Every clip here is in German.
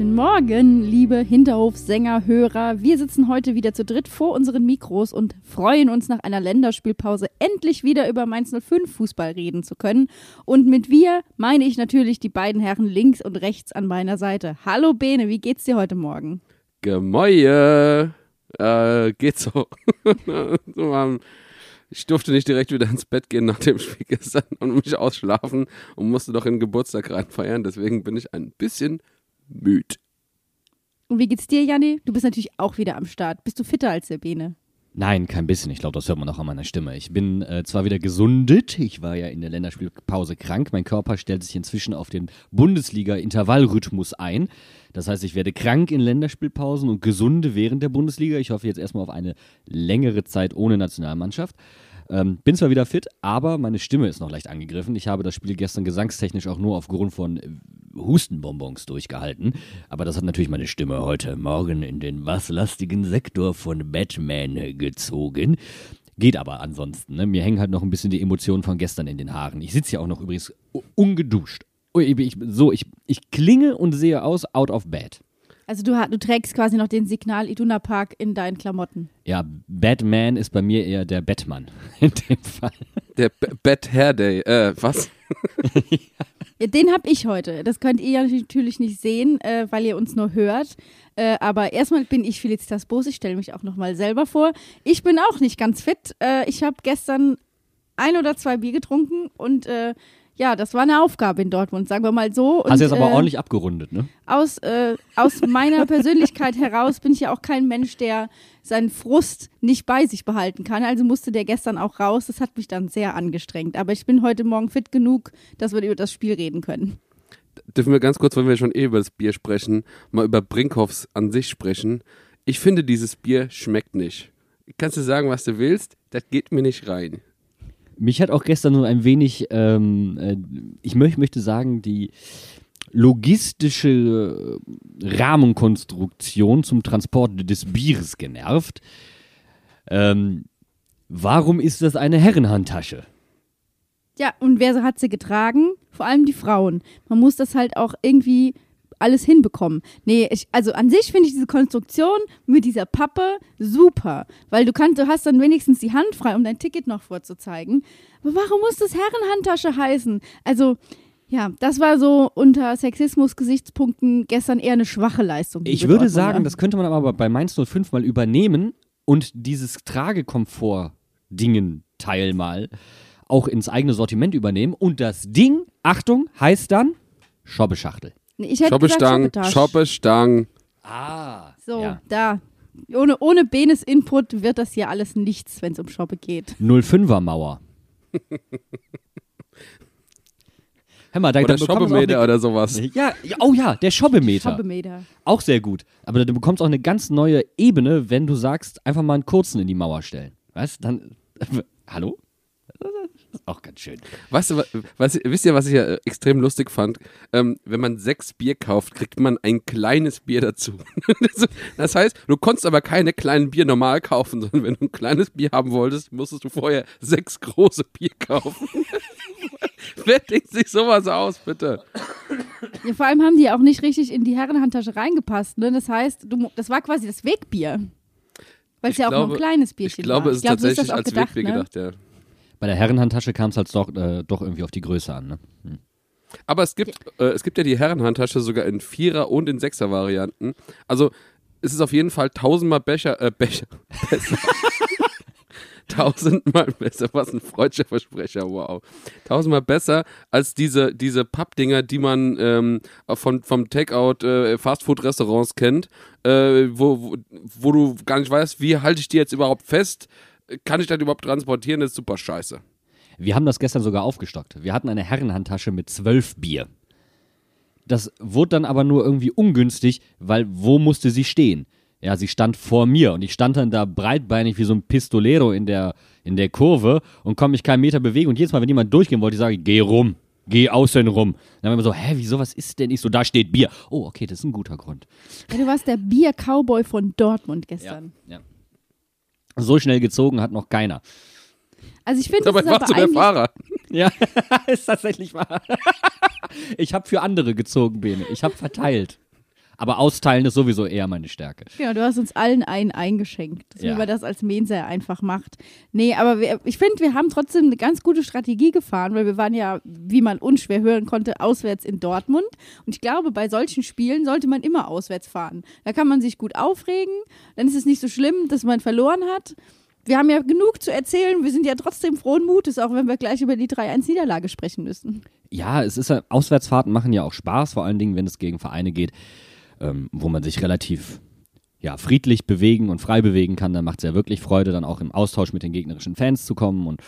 Guten Morgen, liebe Hinterhofsänger, Hörer. Wir sitzen heute wieder zu dritt vor unseren Mikros und freuen uns nach einer Länderspielpause endlich wieder über Mainz 05 Fußball reden zu können. Und mit wir meine ich natürlich die beiden Herren links und rechts an meiner Seite. Hallo Bene, wie geht's dir heute Morgen? Gemäue. Äh, geht so. ich durfte nicht direkt wieder ins Bett gehen nach dem Spiel gestern und mich ausschlafen und musste doch in den Geburtstag reinfeiern. Deswegen bin ich ein bisschen müde. Und wie geht's dir, Janni? Du bist natürlich auch wieder am Start. Bist du fitter als der Bene? Nein, kein bisschen. Ich glaube, das hört man auch an meiner Stimme. Ich bin äh, zwar wieder gesundet, ich war ja in der Länderspielpause krank. Mein Körper stellt sich inzwischen auf den Bundesliga-Intervallrhythmus ein. Das heißt, ich werde krank in Länderspielpausen und gesunde während der Bundesliga. Ich hoffe jetzt erstmal auf eine längere Zeit ohne Nationalmannschaft. Ähm, bin zwar wieder fit, aber meine Stimme ist noch leicht angegriffen. Ich habe das Spiel gestern gesangstechnisch auch nur aufgrund von äh, Hustenbonbons durchgehalten. Aber das hat natürlich meine Stimme heute Morgen in den wasslastigen Sektor von Batman gezogen. Geht aber ansonsten. Ne? Mir hängen halt noch ein bisschen die Emotionen von gestern in den Haaren. Ich sitze ja auch noch übrigens ungeduscht. Ich, so, ich, ich klinge und sehe aus out of bed. Also du, du trägst quasi noch den Signal Iduna Park in deinen Klamotten. Ja, Batman ist bei mir eher der Batman in dem Fall. Der Bat Hair Day, äh, was? ja, den habe ich heute. Das könnt ihr ja natürlich nicht sehen, äh, weil ihr uns nur hört. Äh, aber erstmal bin ich Felicitas Boos. Ich stelle mich auch nochmal selber vor. Ich bin auch nicht ganz fit. Äh, ich habe gestern ein oder zwei Bier getrunken und äh, ja, das war eine Aufgabe in Dortmund, sagen wir mal so. Hast du jetzt aber äh, ordentlich abgerundet, ne? Aus, äh, aus meiner Persönlichkeit heraus bin ich ja auch kein Mensch, der seinen Frust nicht bei sich behalten kann. Also musste der gestern auch raus. Das hat mich dann sehr angestrengt. Aber ich bin heute Morgen fit genug, dass wir über das Spiel reden können. Dürfen wir ganz kurz, wenn wir schon eh über das Bier sprechen, mal über Brinkhoffs an sich sprechen. Ich finde, dieses Bier schmeckt nicht. Kannst du sagen, was du willst? Das geht mir nicht rein. Mich hat auch gestern so ein wenig, ähm, äh, ich möch, möchte sagen, die logistische Rahmenkonstruktion zum Transport des Bieres genervt. Ähm, warum ist das eine Herrenhandtasche? Ja, und wer hat sie getragen? Vor allem die Frauen. Man muss das halt auch irgendwie alles hinbekommen. Nee, ich, also an sich finde ich diese Konstruktion mit dieser Pappe super, weil du kannst, du hast dann wenigstens die Hand frei, um dein Ticket noch vorzuzeigen. Aber warum muss das Herrenhandtasche heißen? Also, ja, das war so unter Sexismus-Gesichtspunkten gestern eher eine schwache Leistung. Ich würde sagen, das könnte man aber bei Mainz 05 mal übernehmen und dieses Tragekomfort-Dingen Teil mal auch ins eigene Sortiment übernehmen. Und das Ding, Achtung, heißt dann Schobbeschachtel. Ich hätte Schoppestang, Schoppestang. Ah. So, ja. da. Ohne, ohne Benes Input wird das hier alles nichts, wenn es um Shoppe geht. 05er Mauer. Hör mal, da, oder Schobbemeter oder sowas. Ja, oh ja, der Schobbemeter. Schobbemeter. Auch sehr gut. Aber du bekommst auch eine ganz neue Ebene, wenn du sagst, einfach mal einen kurzen in die Mauer stellen. Weißt Dann. Hallo? Das ist auch ganz schön. Weißt du, was, wisst ihr, was ich ja äh, extrem lustig fand? Ähm, wenn man sechs Bier kauft, kriegt man ein kleines Bier dazu. das heißt, du konntest aber keine kleinen Bier normal kaufen, sondern wenn du ein kleines Bier haben wolltest, musstest du vorher sechs große Bier kaufen. Wer denkt sich sowas aus, bitte? Ja, vor allem haben die auch nicht richtig in die Herrenhandtasche reingepasst. Ne? Das heißt, du, das war quasi das Wegbier. Weil es ja auch glaube, nur ein kleines Bierchen ich glaube, war. Es ist tatsächlich so als gedacht, Wegbier ne? gedacht, ja. Bei der Herrenhandtasche kam es halt doch, äh, doch irgendwie auf die Größe an. Ne? Hm. Aber es gibt, äh, es gibt ja die Herrenhandtasche sogar in Vierer- und in Sechser-Varianten. Also es ist auf jeden Fall tausendmal Becher, äh, Becher, besser. tausendmal besser, was ein freudscher Versprecher, wow. Tausendmal besser als diese, diese Pappdinger, die man ähm, von, vom Takeout äh, Fastfood-Restaurants kennt, äh, wo, wo, wo du gar nicht weißt, wie halte ich die jetzt überhaupt fest, kann ich das überhaupt transportieren? Das ist super scheiße. Wir haben das gestern sogar aufgestockt. Wir hatten eine Herrenhandtasche mit zwölf Bier. Das wurde dann aber nur irgendwie ungünstig, weil wo musste sie stehen? Ja, sie stand vor mir und ich stand dann da breitbeinig wie so ein Pistolero in der, in der Kurve und konnte mich keinen Meter bewegen. Und jedes Mal, wenn jemand durchgehen wollte, ich sage, geh rum, geh außen rum. Dann haben wir so, hä, wieso, was ist denn? Ich so, da steht Bier. Oh, okay, das ist ein guter Grund. Ja, du warst der Bier-Cowboy von Dortmund Ja, gestern. ja. So schnell gezogen hat noch keiner. Also ich finde, das ist warst aber du der Fahrer. Ja, ist tatsächlich wahr. ich habe für andere gezogen, Bene. Ich habe verteilt. Aber austeilen ist sowieso eher meine Stärke. Ja, du hast uns allen einen eingeschenkt, so Ja. wie man das als Mensa einfach macht. Nee, aber wir, ich finde, wir haben trotzdem eine ganz gute Strategie gefahren, weil wir waren ja, wie man unschwer hören konnte, auswärts in Dortmund. Und ich glaube, bei solchen Spielen sollte man immer auswärts fahren. Da kann man sich gut aufregen, dann ist es nicht so schlimm, dass man verloren hat. Wir haben ja genug zu erzählen, wir sind ja trotzdem frohen Mutes, auch wenn wir gleich über die 3-1-Niederlage sprechen müssen. Ja, es ist ja, Auswärtsfahrten machen ja auch Spaß, vor allen Dingen, wenn es gegen Vereine geht, ähm, wo man sich relativ ja, friedlich bewegen und frei bewegen kann. Dann macht es ja wirklich Freude, dann auch im Austausch mit den gegnerischen Fans zu kommen. Und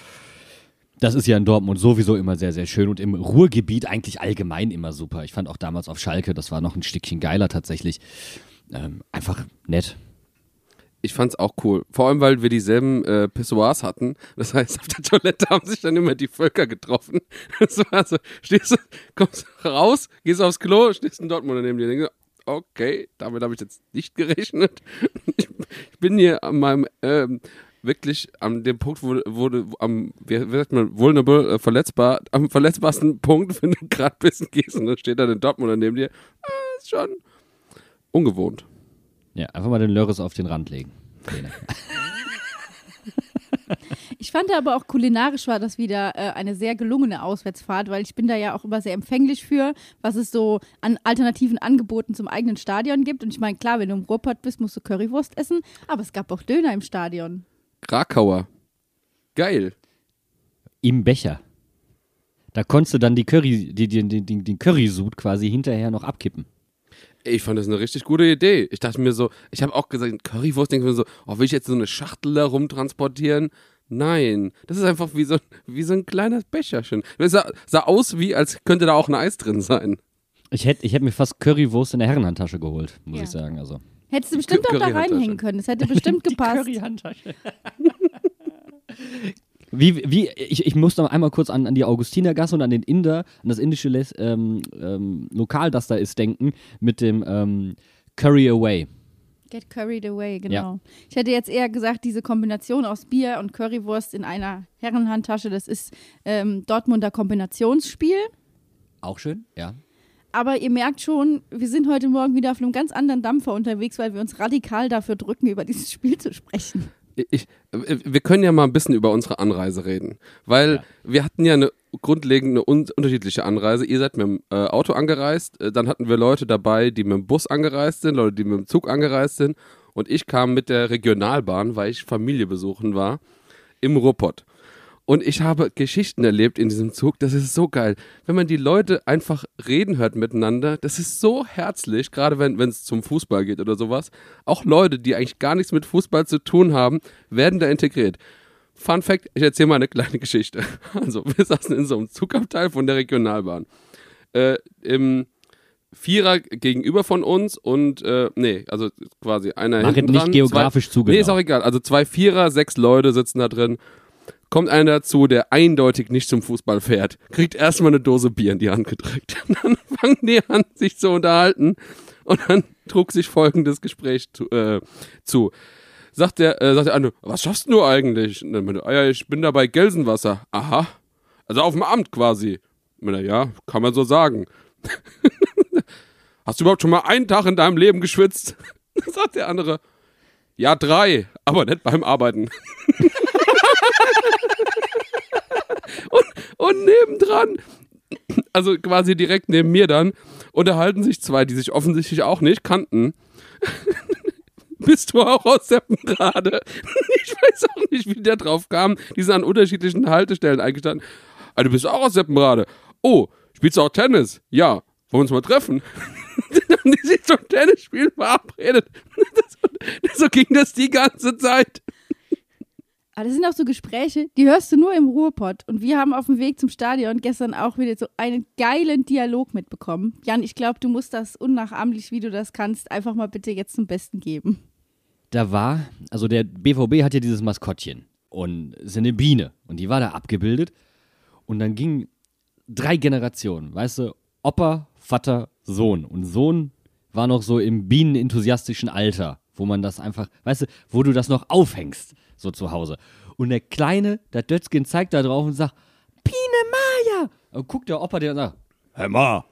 das ist ja in Dortmund sowieso immer sehr, sehr schön und im Ruhrgebiet eigentlich allgemein immer super. Ich fand auch damals auf Schalke, das war noch ein Stückchen geiler tatsächlich. Ähm, einfach nett. Ich fand's auch cool. Vor allem, weil wir dieselben äh, Pissoirs hatten. Das heißt, auf der Toilette haben sich dann immer die Völker getroffen. Das war so, stehst du, kommst raus, gehst aufs Klo, stehst in Dortmund neben dir. Denkst, okay, damit habe ich jetzt nicht gerechnet. Ich, bin hier an meinem, ähm, wirklich an dem Punkt, wo, wo, wo am, wie, sagt man, vulnerable, äh, verletzbar, am verletzbarsten Punkt, wenn du gerade pissen gehst und dann steht da der Dortmunder neben dir. Äh, ist schon ungewohnt. Ja, einfach mal den Lörres auf den Rand legen. Ich fand aber auch kulinarisch war das wieder äh, eine sehr gelungene Auswärtsfahrt, weil ich bin da ja auch immer sehr empfänglich für, was es so an alternativen Angeboten zum eigenen Stadion gibt. Und ich meine, klar, wenn du im Ruhrpott bist, musst du Currywurst essen, aber es gab auch Döner im Stadion. Krakauer. Geil. Im Becher. Da konntest du dann die Curry, die, die, die, die, den Currysud quasi hinterher noch abkippen. Ich fand das eine richtig gute Idee. Ich dachte mir so, ich habe auch gesagt, Currywurst, denke ich mir so, oh, will ich jetzt so eine Schachtel da rumtransportieren? Nein, das ist einfach wie so, wie so ein kleines Becherchen. Das sah, sah aus wie, als könnte da auch ein Eis drin sein. Ich hätte ich hätt mir fast Currywurst in der Herrenhandtasche geholt, muss Ja. ich sagen. Also. Hättest du bestimmt auch da reinhängen können. Es hätte bestimmt gepasst. Curryhandtasche. Wie, wie, ich, ich muss noch einmal kurz an, an die Augustinergasse und an den Inder, an das indische Les, ähm, ähm, Lokal, das da ist, denken, mit dem ähm, Curry Away. Get curried away, genau. Ich hätte jetzt eher gesagt, diese Kombination aus Bier und Currywurst in einer Herrenhandtasche, das ist ähm, Dortmunder Kombinationsspiel. Auch schön, ja. Aber ihr merkt schon, wir sind heute Morgen wieder auf einem ganz anderen Dampfer unterwegs, weil wir uns radikal dafür drücken, über dieses Spiel zu sprechen. Ich, wir können ja mal ein bisschen über unsere Anreise reden, weil Ja. wir hatten ja eine grundlegend eine un unterschiedliche Anreise. Ihr seid mit dem äh, Auto angereist, äh, dann hatten wir Leute dabei, die mit dem Bus angereist sind, Leute, die mit dem Zug angereist sind und ich kam mit der Regionalbahn, weil ich Familie besuchen war, im Ruhrpott. Und ich habe Geschichten erlebt in diesem Zug, das ist so geil. Wenn man die Leute einfach reden hört miteinander, das ist so herzlich, gerade wenn es zum Fußball geht oder sowas. Auch Leute, die eigentlich gar nichts mit Fußball zu tun haben, werden da integriert. Fun Fact, ich erzähle mal eine kleine Geschichte. Also, wir saßen in so einem Zugabteil von der Regionalbahn. Äh, Im Vierer gegenüber von uns und, äh, nee, also quasi einer Mach hinten nicht dran, geografisch zwei, zu Nee, ist genau. auch egal. Also zwei Vierer, sechs Leute sitzen da drin. Kommt einer dazu, der eindeutig nicht zum Fußball fährt, kriegt erstmal eine Dose Bier in die Hand gedrückt. Dann fangen die an, sich zu unterhalten. Und dann trug sich folgendes Gespräch zu. Äh, zu. Sagt der, äh, sagt der andere, was schaffst du eigentlich? Und dann meinte, ah ja, ich bin da bei Gelsenwasser. Aha. Also auf dem Amt quasi. Meine, ja, kann man so sagen. Hast du überhaupt schon mal einen Tag in deinem Leben geschwitzt? sagt der andere, ja, drei, aber nicht beim Arbeiten. Und, und nebendran, also quasi direkt neben mir dann, unterhalten sich zwei, die sich offensichtlich auch nicht kannten. Bist du auch aus Seppenrade? Ich weiß auch nicht, wie der drauf kam. Die sind an unterschiedlichen Haltestellen eingestanden. Ah, du bist auch aus Seppenrade. Oh, spielst du auch Tennis? Ja. Wollen wir uns mal treffen? Dann haben die sich zum Tennisspiel verabredet. Das, so ging das die ganze Zeit. Aber das sind auch so Gespräche, die hörst du nur im Ruhrpott. Und wir haben auf dem Weg zum Stadion gestern auch wieder so einen geilen Dialog mitbekommen. Jan, ich glaube, du musst das unnachahmlich, wie du das kannst, einfach mal bitte jetzt zum Besten geben. Da war, also der BVB hat ja dieses Maskottchen und ist eine Biene und die war da abgebildet und dann ging drei Generationen, weißt du, Opa, Vater, Sohn und Sohn war noch so im bienenenthusiastischen Alter, wo man das einfach, weißt du, wo du das noch aufhängst, so zu Hause. Und der Kleine, der Dötzgen zeigt da drauf und sagt, Biene Maya. Und guckt der Opa, der sagt, hör mal,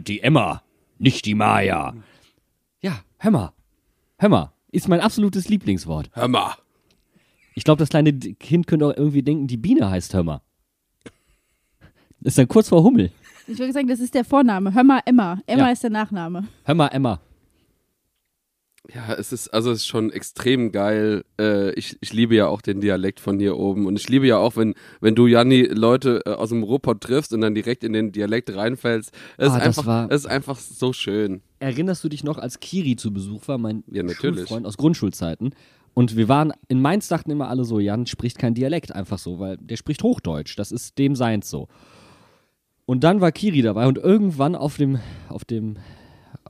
die Emma, nicht die Maya. Ja, hör mal, hör mal, ist mein absolutes Lieblingswort. Hör mal. Ich glaube, das kleine Kind könnte auch irgendwie denken, die Biene heißt Hör mal. Ist dann kurz vor Hummel. Ich würde sagen, das ist der Vorname. Hör mal Emma. Emma Ja. ist der Nachname. Hör mal, Emma. Ja, es ist, also es ist schon extrem geil. Äh, ich, ich liebe ja auch den Dialekt von hier oben. Und ich liebe ja auch, wenn, wenn du, Janni, Leute äh, aus dem Ruhrpott triffst und dann direkt in den Dialekt reinfällst. Es, Ah, ist, das einfach, war- es ist einfach so schön. Erinnerst du dich noch, als Kiri zu Besuch war, mein Ja, natürlich. Schulfreund aus Grundschulzeiten? Und wir waren, in Mainz dachten immer alle so, Jan spricht kein Dialekt, einfach so, weil der spricht Hochdeutsch. Das ist dem seins so. Und dann war Kiri dabei und irgendwann auf dem, auf dem,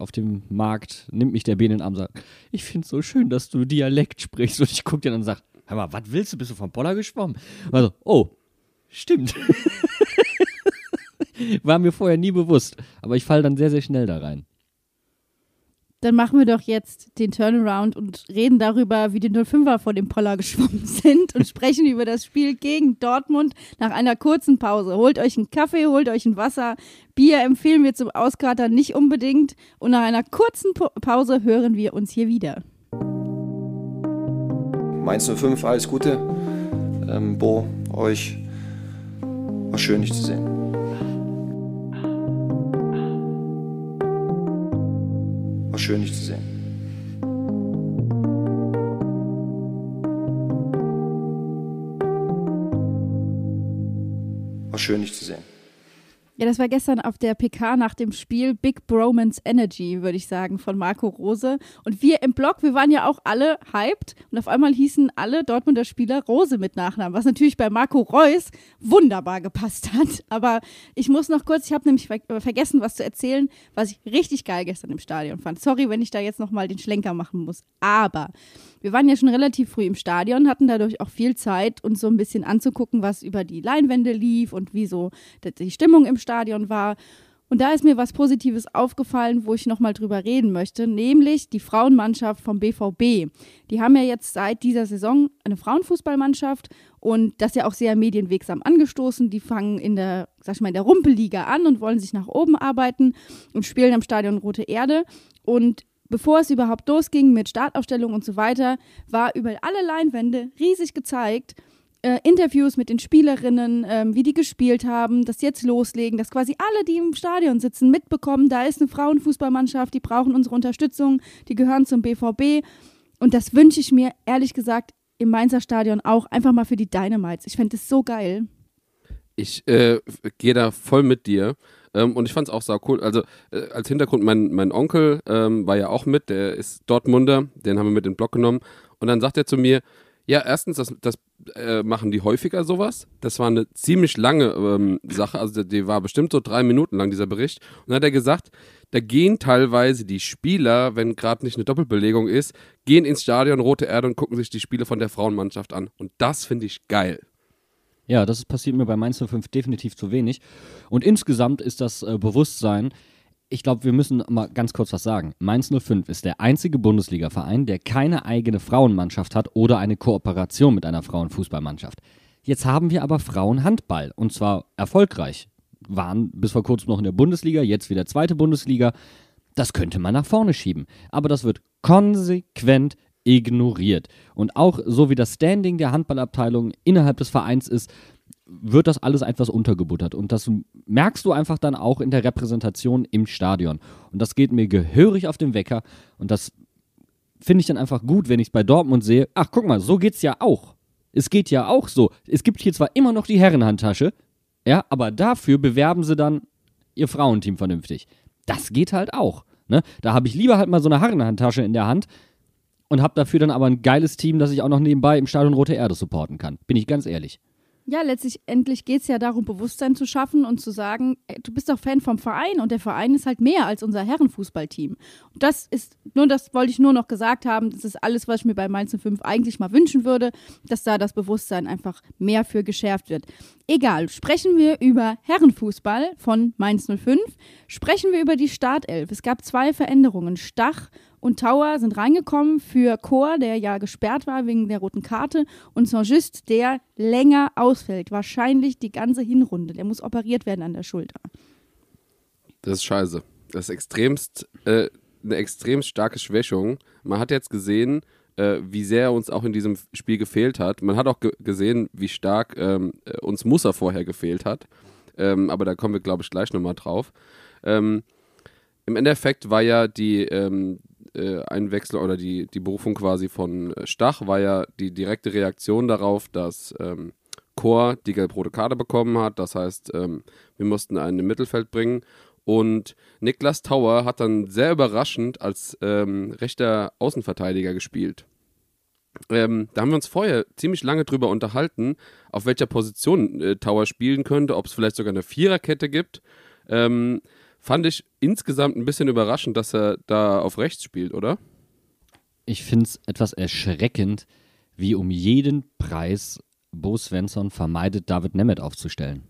auf dem Markt nimmt mich der Bene in den Arm und sagt, ich find's so schön, dass du Dialekt sprichst. Und ich guck dir dann und sag, hör mal, was willst du? Bist du vom Poller geschwommen? Also, oh, stimmt. War mir vorher nie bewusst. Aber ich fall dann sehr, sehr schnell da rein. Dann machen wir doch jetzt den Turnaround und reden darüber, wie die 05er vor dem Poller geschwommen sind und sprechen über das Spiel gegen Dortmund nach einer kurzen Pause. Holt euch einen Kaffee, holt euch ein Wasser. Bier empfehlen wir zum Auskatern nicht unbedingt. Und nach einer kurzen Pa- Pause hören wir uns hier wieder. Mainz 05, alles Gute. Ähm, Bo, euch war schön, dich zu sehen. Schön, dich zu sehen. Schön, dich zu sehen. Ja, das war gestern auf der PK nach dem Spiel Big Bromance Energy, würde ich sagen, von Marco Rose. Und wir im Blog, wir waren ja auch alle hyped und auf einmal hießen alle Dortmunder Spieler Rose mit Nachnamen, was natürlich bei Marco Reus wunderbar gepasst hat. Aber ich muss noch kurz, ich habe nämlich ver vergessen, was zu erzählen, was ich richtig geil gestern im Stadion fand. Sorry, wenn ich da jetzt nochmal den Schlenker machen muss. Aber wir waren ja schon relativ früh im Stadion, hatten dadurch auch viel Zeit, uns so ein bisschen anzugucken, was über die Leinwände lief und wie so die Stimmung im Stadion war. Und da ist mir was Positives aufgefallen, wo ich nochmal drüber reden möchte, nämlich die Frauenmannschaft vom BVB. Die haben ja jetzt seit dieser Saison eine Frauenfußballmannschaft und das ja auch sehr medienwirksam angestoßen. Die fangen in der, sag ich mal, in der Rumpelliga an und wollen sich nach oben arbeiten und spielen am Stadion Rote Erde. Und bevor es überhaupt losging mit Startaufstellung und so weiter, war über alle Leinwände riesig gezeigt. Äh, Interviews mit den Spielerinnen, ähm, wie die gespielt haben, das jetzt loslegen, dass quasi alle, die im Stadion sitzen, mitbekommen, da ist eine Frauenfußballmannschaft, die brauchen unsere Unterstützung, die gehören zum BVB. Und das wünsche ich mir ehrlich gesagt im Mainzer Stadion auch einfach mal für die Dynamites. Ich fände das so geil. Ich äh, gehe da voll mit dir. Ähm, und ich fand es auch sau cool. Also äh, als Hintergrund, mein, mein Onkel ähm, war ja auch mit, der ist Dortmunder, den haben wir mit in den Blog genommen. Und dann sagt er zu mir, ja, erstens, das, das äh, machen die häufiger sowas. Das war eine ziemlich lange ähm, Sache, also die war bestimmt so drei Minuten lang, dieser Bericht. Und dann hat er gesagt, da gehen teilweise die Spieler, wenn gerade nicht eine Doppelbelegung ist, gehen ins Stadion Rote Erde und gucken sich die Spiele von der Frauenmannschaft an. Und das finde ich geil. Ja, das passiert mir bei Mainz 05 definitiv zu wenig. Und insgesamt ist das äh, Bewusstsein, ich glaube, wir müssen mal ganz kurz was sagen. Mainz 05 ist der einzige Bundesliga-Verein, der keine eigene Frauenmannschaft hat oder eine Kooperation mit einer Frauenfußballmannschaft. Jetzt haben wir aber Frauenhandball und zwar erfolgreich. Waren bis vor kurzem noch in der Bundesliga, jetzt wieder zweite Bundesliga. Das könnte man nach vorne schieben. Aber das wird konsequent ignoriert. Und auch so wie das Standing der Handballabteilung innerhalb des Vereins ist, wird das alles etwas untergebuttert. Und das merkst du einfach dann auch in der Repräsentation im Stadion. Und das geht mir gehörig auf den Wecker. Und das finde ich dann einfach gut, wenn ich es bei Dortmund sehe. Ach, guck mal, so geht's ja auch. Es geht ja auch so. Es gibt hier zwar immer noch die Herrenhandtasche, ja, aber dafür bewerben sie dann ihr Frauenteam vernünftig. Das geht halt auch. Ne? Da habe ich lieber halt mal so eine Herrenhandtasche in der Hand und habe dafür dann aber ein geiles Team, das ich auch noch nebenbei im Stadion Rote Erde supporten kann. Bin ich ganz ehrlich. Ja, letztlich endlich geht es ja darum, Bewusstsein zu schaffen und zu sagen, du bist doch Fan vom Verein und der Verein ist halt mehr als unser Herrenfußballteam. Und das ist, nur das wollte ich nur noch gesagt haben, das ist alles, was ich mir bei Mainz 05 eigentlich mal wünschen würde, dass da das Bewusstsein einfach mehr für geschärft wird. Egal, sprechen wir über Herrenfußball von Mainz 05, sprechen wir über die Startelf. Es gab zwei Veränderungen. Stach und Tower sind reingekommen für Chor, der ja gesperrt war wegen der roten Karte, und Saint-Just, der länger ausfällt. Wahrscheinlich die ganze Hinrunde. Der muss operiert werden an der Schulter. Das ist scheiße. Das ist extremst, äh, eine extrem starke Schwächung. Man hat jetzt gesehen, äh, wie sehr uns auch in diesem Spiel gefehlt hat. Man hat auch ge gesehen, wie stark ähm, äh, uns Musser vorher gefehlt hat. Ähm, aber da kommen wir, glaube ich, gleich nochmal drauf. Ähm, Im Endeffekt war ja die, ähm, äh, Einwechslung oder die, die Berufung quasi von äh, Stach war ja die direkte Reaktion darauf, dass ähm, Chor die gelb-rote Karte bekommen hat. Das heißt, ähm, wir mussten einen im Mittelfeld bringen. Und Niklas Tauer hat dann sehr überraschend als ähm, rechter Außenverteidiger gespielt. Ähm, da haben wir uns vorher ziemlich lange drüber unterhalten, auf welcher Position äh, Tower spielen könnte, ob es vielleicht sogar eine Viererkette gibt. Ähm, fand ich insgesamt ein bisschen überraschend, dass er da auf rechts spielt, oder? Ich finde es etwas erschreckend, wie um jeden Preis Bo Svensson vermeidet, David Nemeth aufzustellen.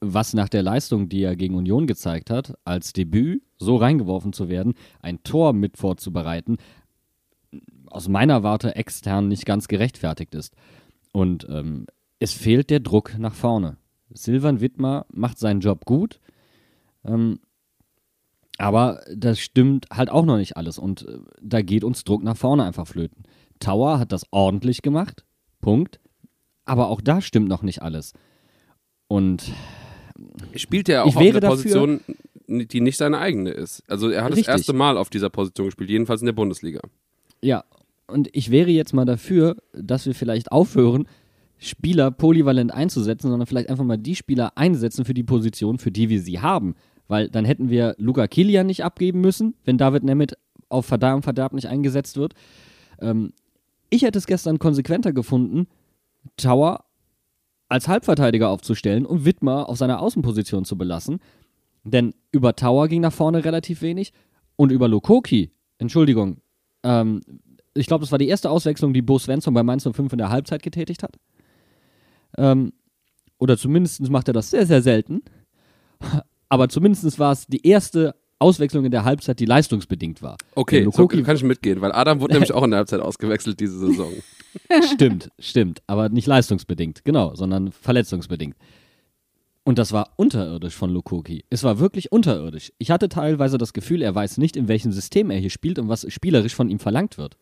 Was nach der Leistung, die er gegen Union gezeigt hat, als Debüt so reingeworfen zu werden, ein Tor mit vorzubereiten, aus meiner Warte extern nicht ganz gerechtfertigt ist. Und ähm, es fehlt der Druck nach vorne. Silvan Wittmer macht seinen Job gut, ähm, aber das stimmt halt auch noch nicht alles und äh, da geht uns Druck nach vorne einfach flöten. Tower hat das ordentlich gemacht, Punkt. Aber auch da stimmt noch nicht alles. Und Spielt er auch Ich auf einer Position, die nicht seine eigene ist. Also er hat Richtig. das erste Mal auf dieser Position gespielt, jedenfalls in der Bundesliga. ja, und ich wäre jetzt mal dafür, dass wir vielleicht aufhören, Spieler polyvalent einzusetzen, sondern vielleicht einfach mal die Spieler einsetzen für die Position, für die wir sie haben. Weil dann hätten wir Luca Kilian nicht abgeben müssen, wenn David Nemeth auf Verdarm und Verderb nicht eingesetzt wird. Ähm, ich hätte es gestern konsequenter gefunden, Tower als Halbverteidiger aufzustellen und Wittmer auf seiner Außenposition zu belassen. Denn über Tower ging nach vorne relativ wenig und über Lokoki, Entschuldigung, ähm, ich glaube, das war die erste Auswechslung, die Bo Svensson bei Mainz 05 in der Halbzeit getätigt hat. Ähm, oder zumindest macht er das sehr, sehr selten. Aber zumindest war es die erste Auswechslung in der Halbzeit, die leistungsbedingt war. Okay, so Lukoki kann ich mitgehen, weil Adam wurde nämlich auch in der Halbzeit ausgewechselt diese Saison. Stimmt, stimmt. Aber nicht leistungsbedingt, genau, sondern verletzungsbedingt. Und das war unterirdisch von Lukoki. Es war wirklich unterirdisch. Ich hatte teilweise das Gefühl, er weiß nicht, in welchem System er hier spielt und was spielerisch von ihm verlangt wird.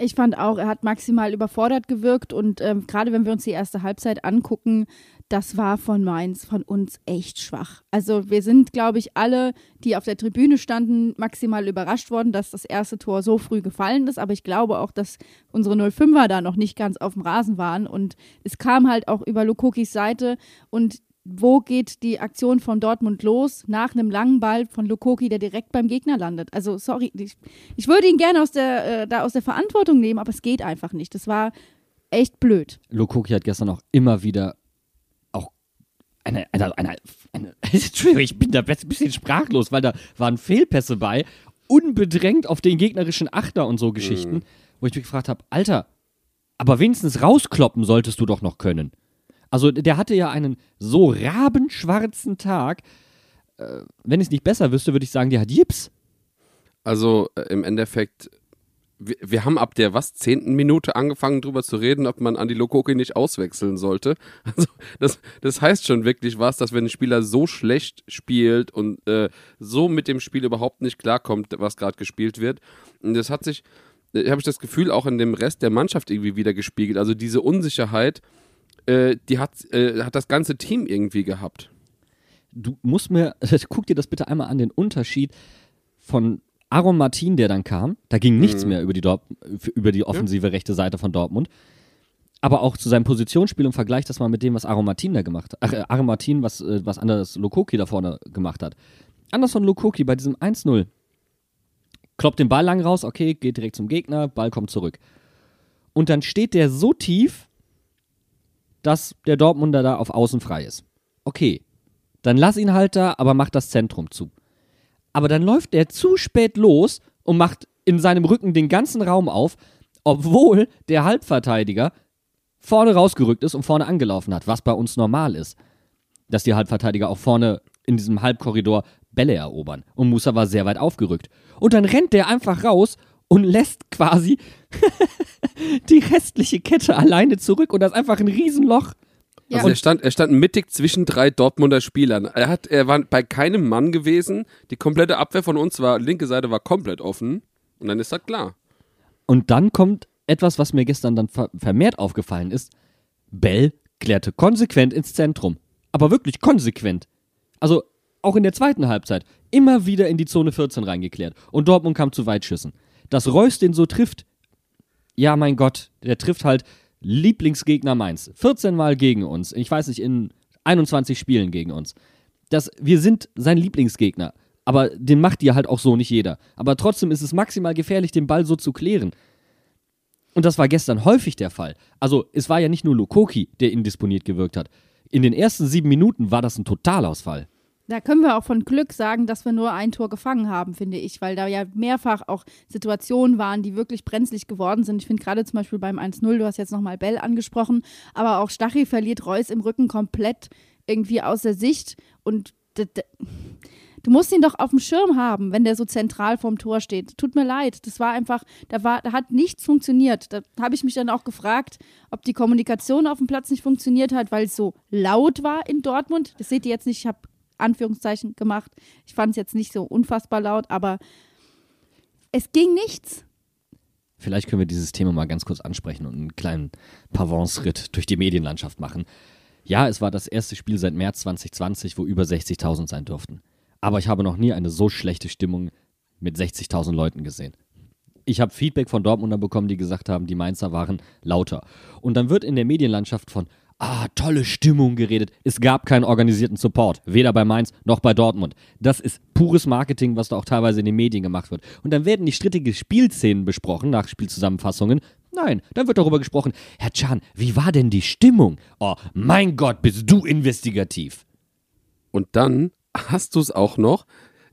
Ich fand auch, er hat maximal überfordert gewirkt und ähm, gerade wenn wir uns die erste Halbzeit angucken, das war von Mainz, von uns echt schwach. Also wir sind, glaube ich, alle, die auf der Tribüne standen, maximal überrascht worden, dass das erste Tor so früh gefallen ist. Aber ich glaube auch, dass unsere 05er da noch nicht ganz auf dem Rasen waren und es kam halt auch über Lukokis Seite und wo geht die Aktion von Dortmund los? Nach einem langen Ball von Lukoki, der direkt beim Gegner landet. Also, sorry, ich, ich würde ihn gerne aus der, äh, da aus der Verantwortung nehmen, aber es geht einfach nicht. Das war echt blöd. Lukoki hat gestern auch immer wieder auch eine, eine, eine, eine Entschuldigung, ich bin da ein bisschen sprachlos, weil da waren Fehlpässe bei, unbedrängt auf den gegnerischen Achter und so Geschichten, wo ich mich gefragt habe, Alter, aber wenigstens rauskloppen solltest du doch noch können. Also der hatte ja einen so rabenschwarzen Tag. Äh, wenn ich es nicht besser wüsste, würde ich sagen, der hat Jips. Also äh, im Endeffekt, wir, wir haben ab der was zehnten Minute angefangen drüber zu reden, ob man Andi Lokoki nicht auswechseln sollte. Also das, das heißt schon wirklich was, dass wenn ein Spieler so schlecht spielt und äh, so mit dem Spiel überhaupt nicht klarkommt, was gerade gespielt wird. Und das hat sich, äh, habe ich das Gefühl, auch in dem Rest der Mannschaft irgendwie wieder gespiegelt. Also diese Unsicherheit, äh, die hat, äh, hat das ganze Team irgendwie gehabt. du musst mir, guck dir das bitte einmal an, den Unterschied von Aaron Martin, der dann kam. Da ging nichts mehr über die, Dort über die offensive rechte Seite von Dortmund. Aber auch zu seinem Positionsspiel und vergleich das mal mit dem, was Aaron Martin da gemacht hat. Ach, äh, Aaron Martin, was, äh, was anders Lokoki da vorne gemacht hat. Anders von Lokoki bei diesem 1-0 kloppt den Ball lang raus, okay, geht direkt zum Gegner, Ball kommt zurück. Und dann steht der so tief, dass der Dortmunder da auf Außen frei ist. Okay, dann lass ihn halt da, aber mach das Zentrum zu. Aber dann läuft der zu spät los und macht in seinem Rücken den ganzen Raum auf, obwohl der Halbverteidiger vorne rausgerückt ist und vorne angelaufen hat, was bei uns normal ist. Dass die Halbverteidiger auch vorne in diesem Halbkorridor Bälle erobern. Und Musa war sehr weit aufgerückt. Und dann rennt der einfach raus und lässt quasi die restliche Kette alleine zurück und das ist einfach ein Riesenloch. Ja. Also er stand, er stand mittig zwischen drei Dortmunder Spielern. Er hat, er war bei keinem Mann gewesen. Die komplette Abwehr von uns war, linke Seite war komplett offen. Und dann ist das klar. Und dann kommt etwas, was mir gestern dann ver vermehrt aufgefallen ist. Bell klärte konsequent ins Zentrum. Aber wirklich konsequent. Also auch in der zweiten Halbzeit immer wieder in die Zone 14 reingeklärt. Und Dortmund kam zu Weitschüssen. Dass Reus den so trifft, ja mein Gott, der trifft halt Lieblingsgegner Mainz. 14 Mal gegen uns. Ich weiß nicht, in 21 Spielen gegen uns. Das, wir sind sein Lieblingsgegner. Aber den macht dir halt auch so nicht jeder. Aber trotzdem ist es maximal gefährlich, den Ball so zu klären. Und das war gestern häufig der Fall. Also, es war ja nicht nur Lukoki, der indisponiert gewirkt hat. In den ersten sieben Minuten war das ein Totalausfall. Da können wir auch von Glück sagen, dass wir nur ein Tor gefangen haben, finde ich, weil da ja mehrfach auch Situationen waren, die wirklich brenzlig geworden sind. Ich finde gerade zum Beispiel beim 1-0, du hast jetzt nochmal Bell angesprochen, aber auch Stachy verliert Reus im Rücken komplett irgendwie aus der Sicht und du musst ihn doch auf dem Schirm haben, wenn der so zentral vorm Tor steht. Tut mir leid, das war einfach, da war, da hat nichts funktioniert. Da habe ich mich dann auch gefragt, ob die Kommunikation auf dem Platz nicht funktioniert hat, weil es so laut war in Dortmund. Das seht ihr jetzt nicht, ich habe Anführungszeichen gemacht. Ich fand es jetzt nicht so unfassbar laut, aber es ging nichts. Vielleicht können wir dieses Thema mal ganz kurz ansprechen und einen kleinen Pavance-Ritt durch die Medienlandschaft machen. Ja, es war das erste Spiel seit März 2020, wo über 60.000 sein durften. Aber ich habe noch nie eine so schlechte Stimmung mit 60.000 Leuten gesehen. Ich habe Feedback von Dortmunder bekommen, die gesagt haben, die Mainzer waren lauter. Und dann wird in der Medienlandschaft von, ah, tolle Stimmung geredet. Es gab keinen organisierten Support, weder bei Mainz noch bei Dortmund. Das ist pures Marketing, was da auch teilweise in den Medien gemacht wird. Und dann werden die strittige Spielszenen besprochen nach Spielzusammenfassungen. Nein, dann wird darüber gesprochen, Herr Chan, wie war denn die Stimmung? Oh, mein Gott, bist du investigativ. Und dann hast du es auch noch,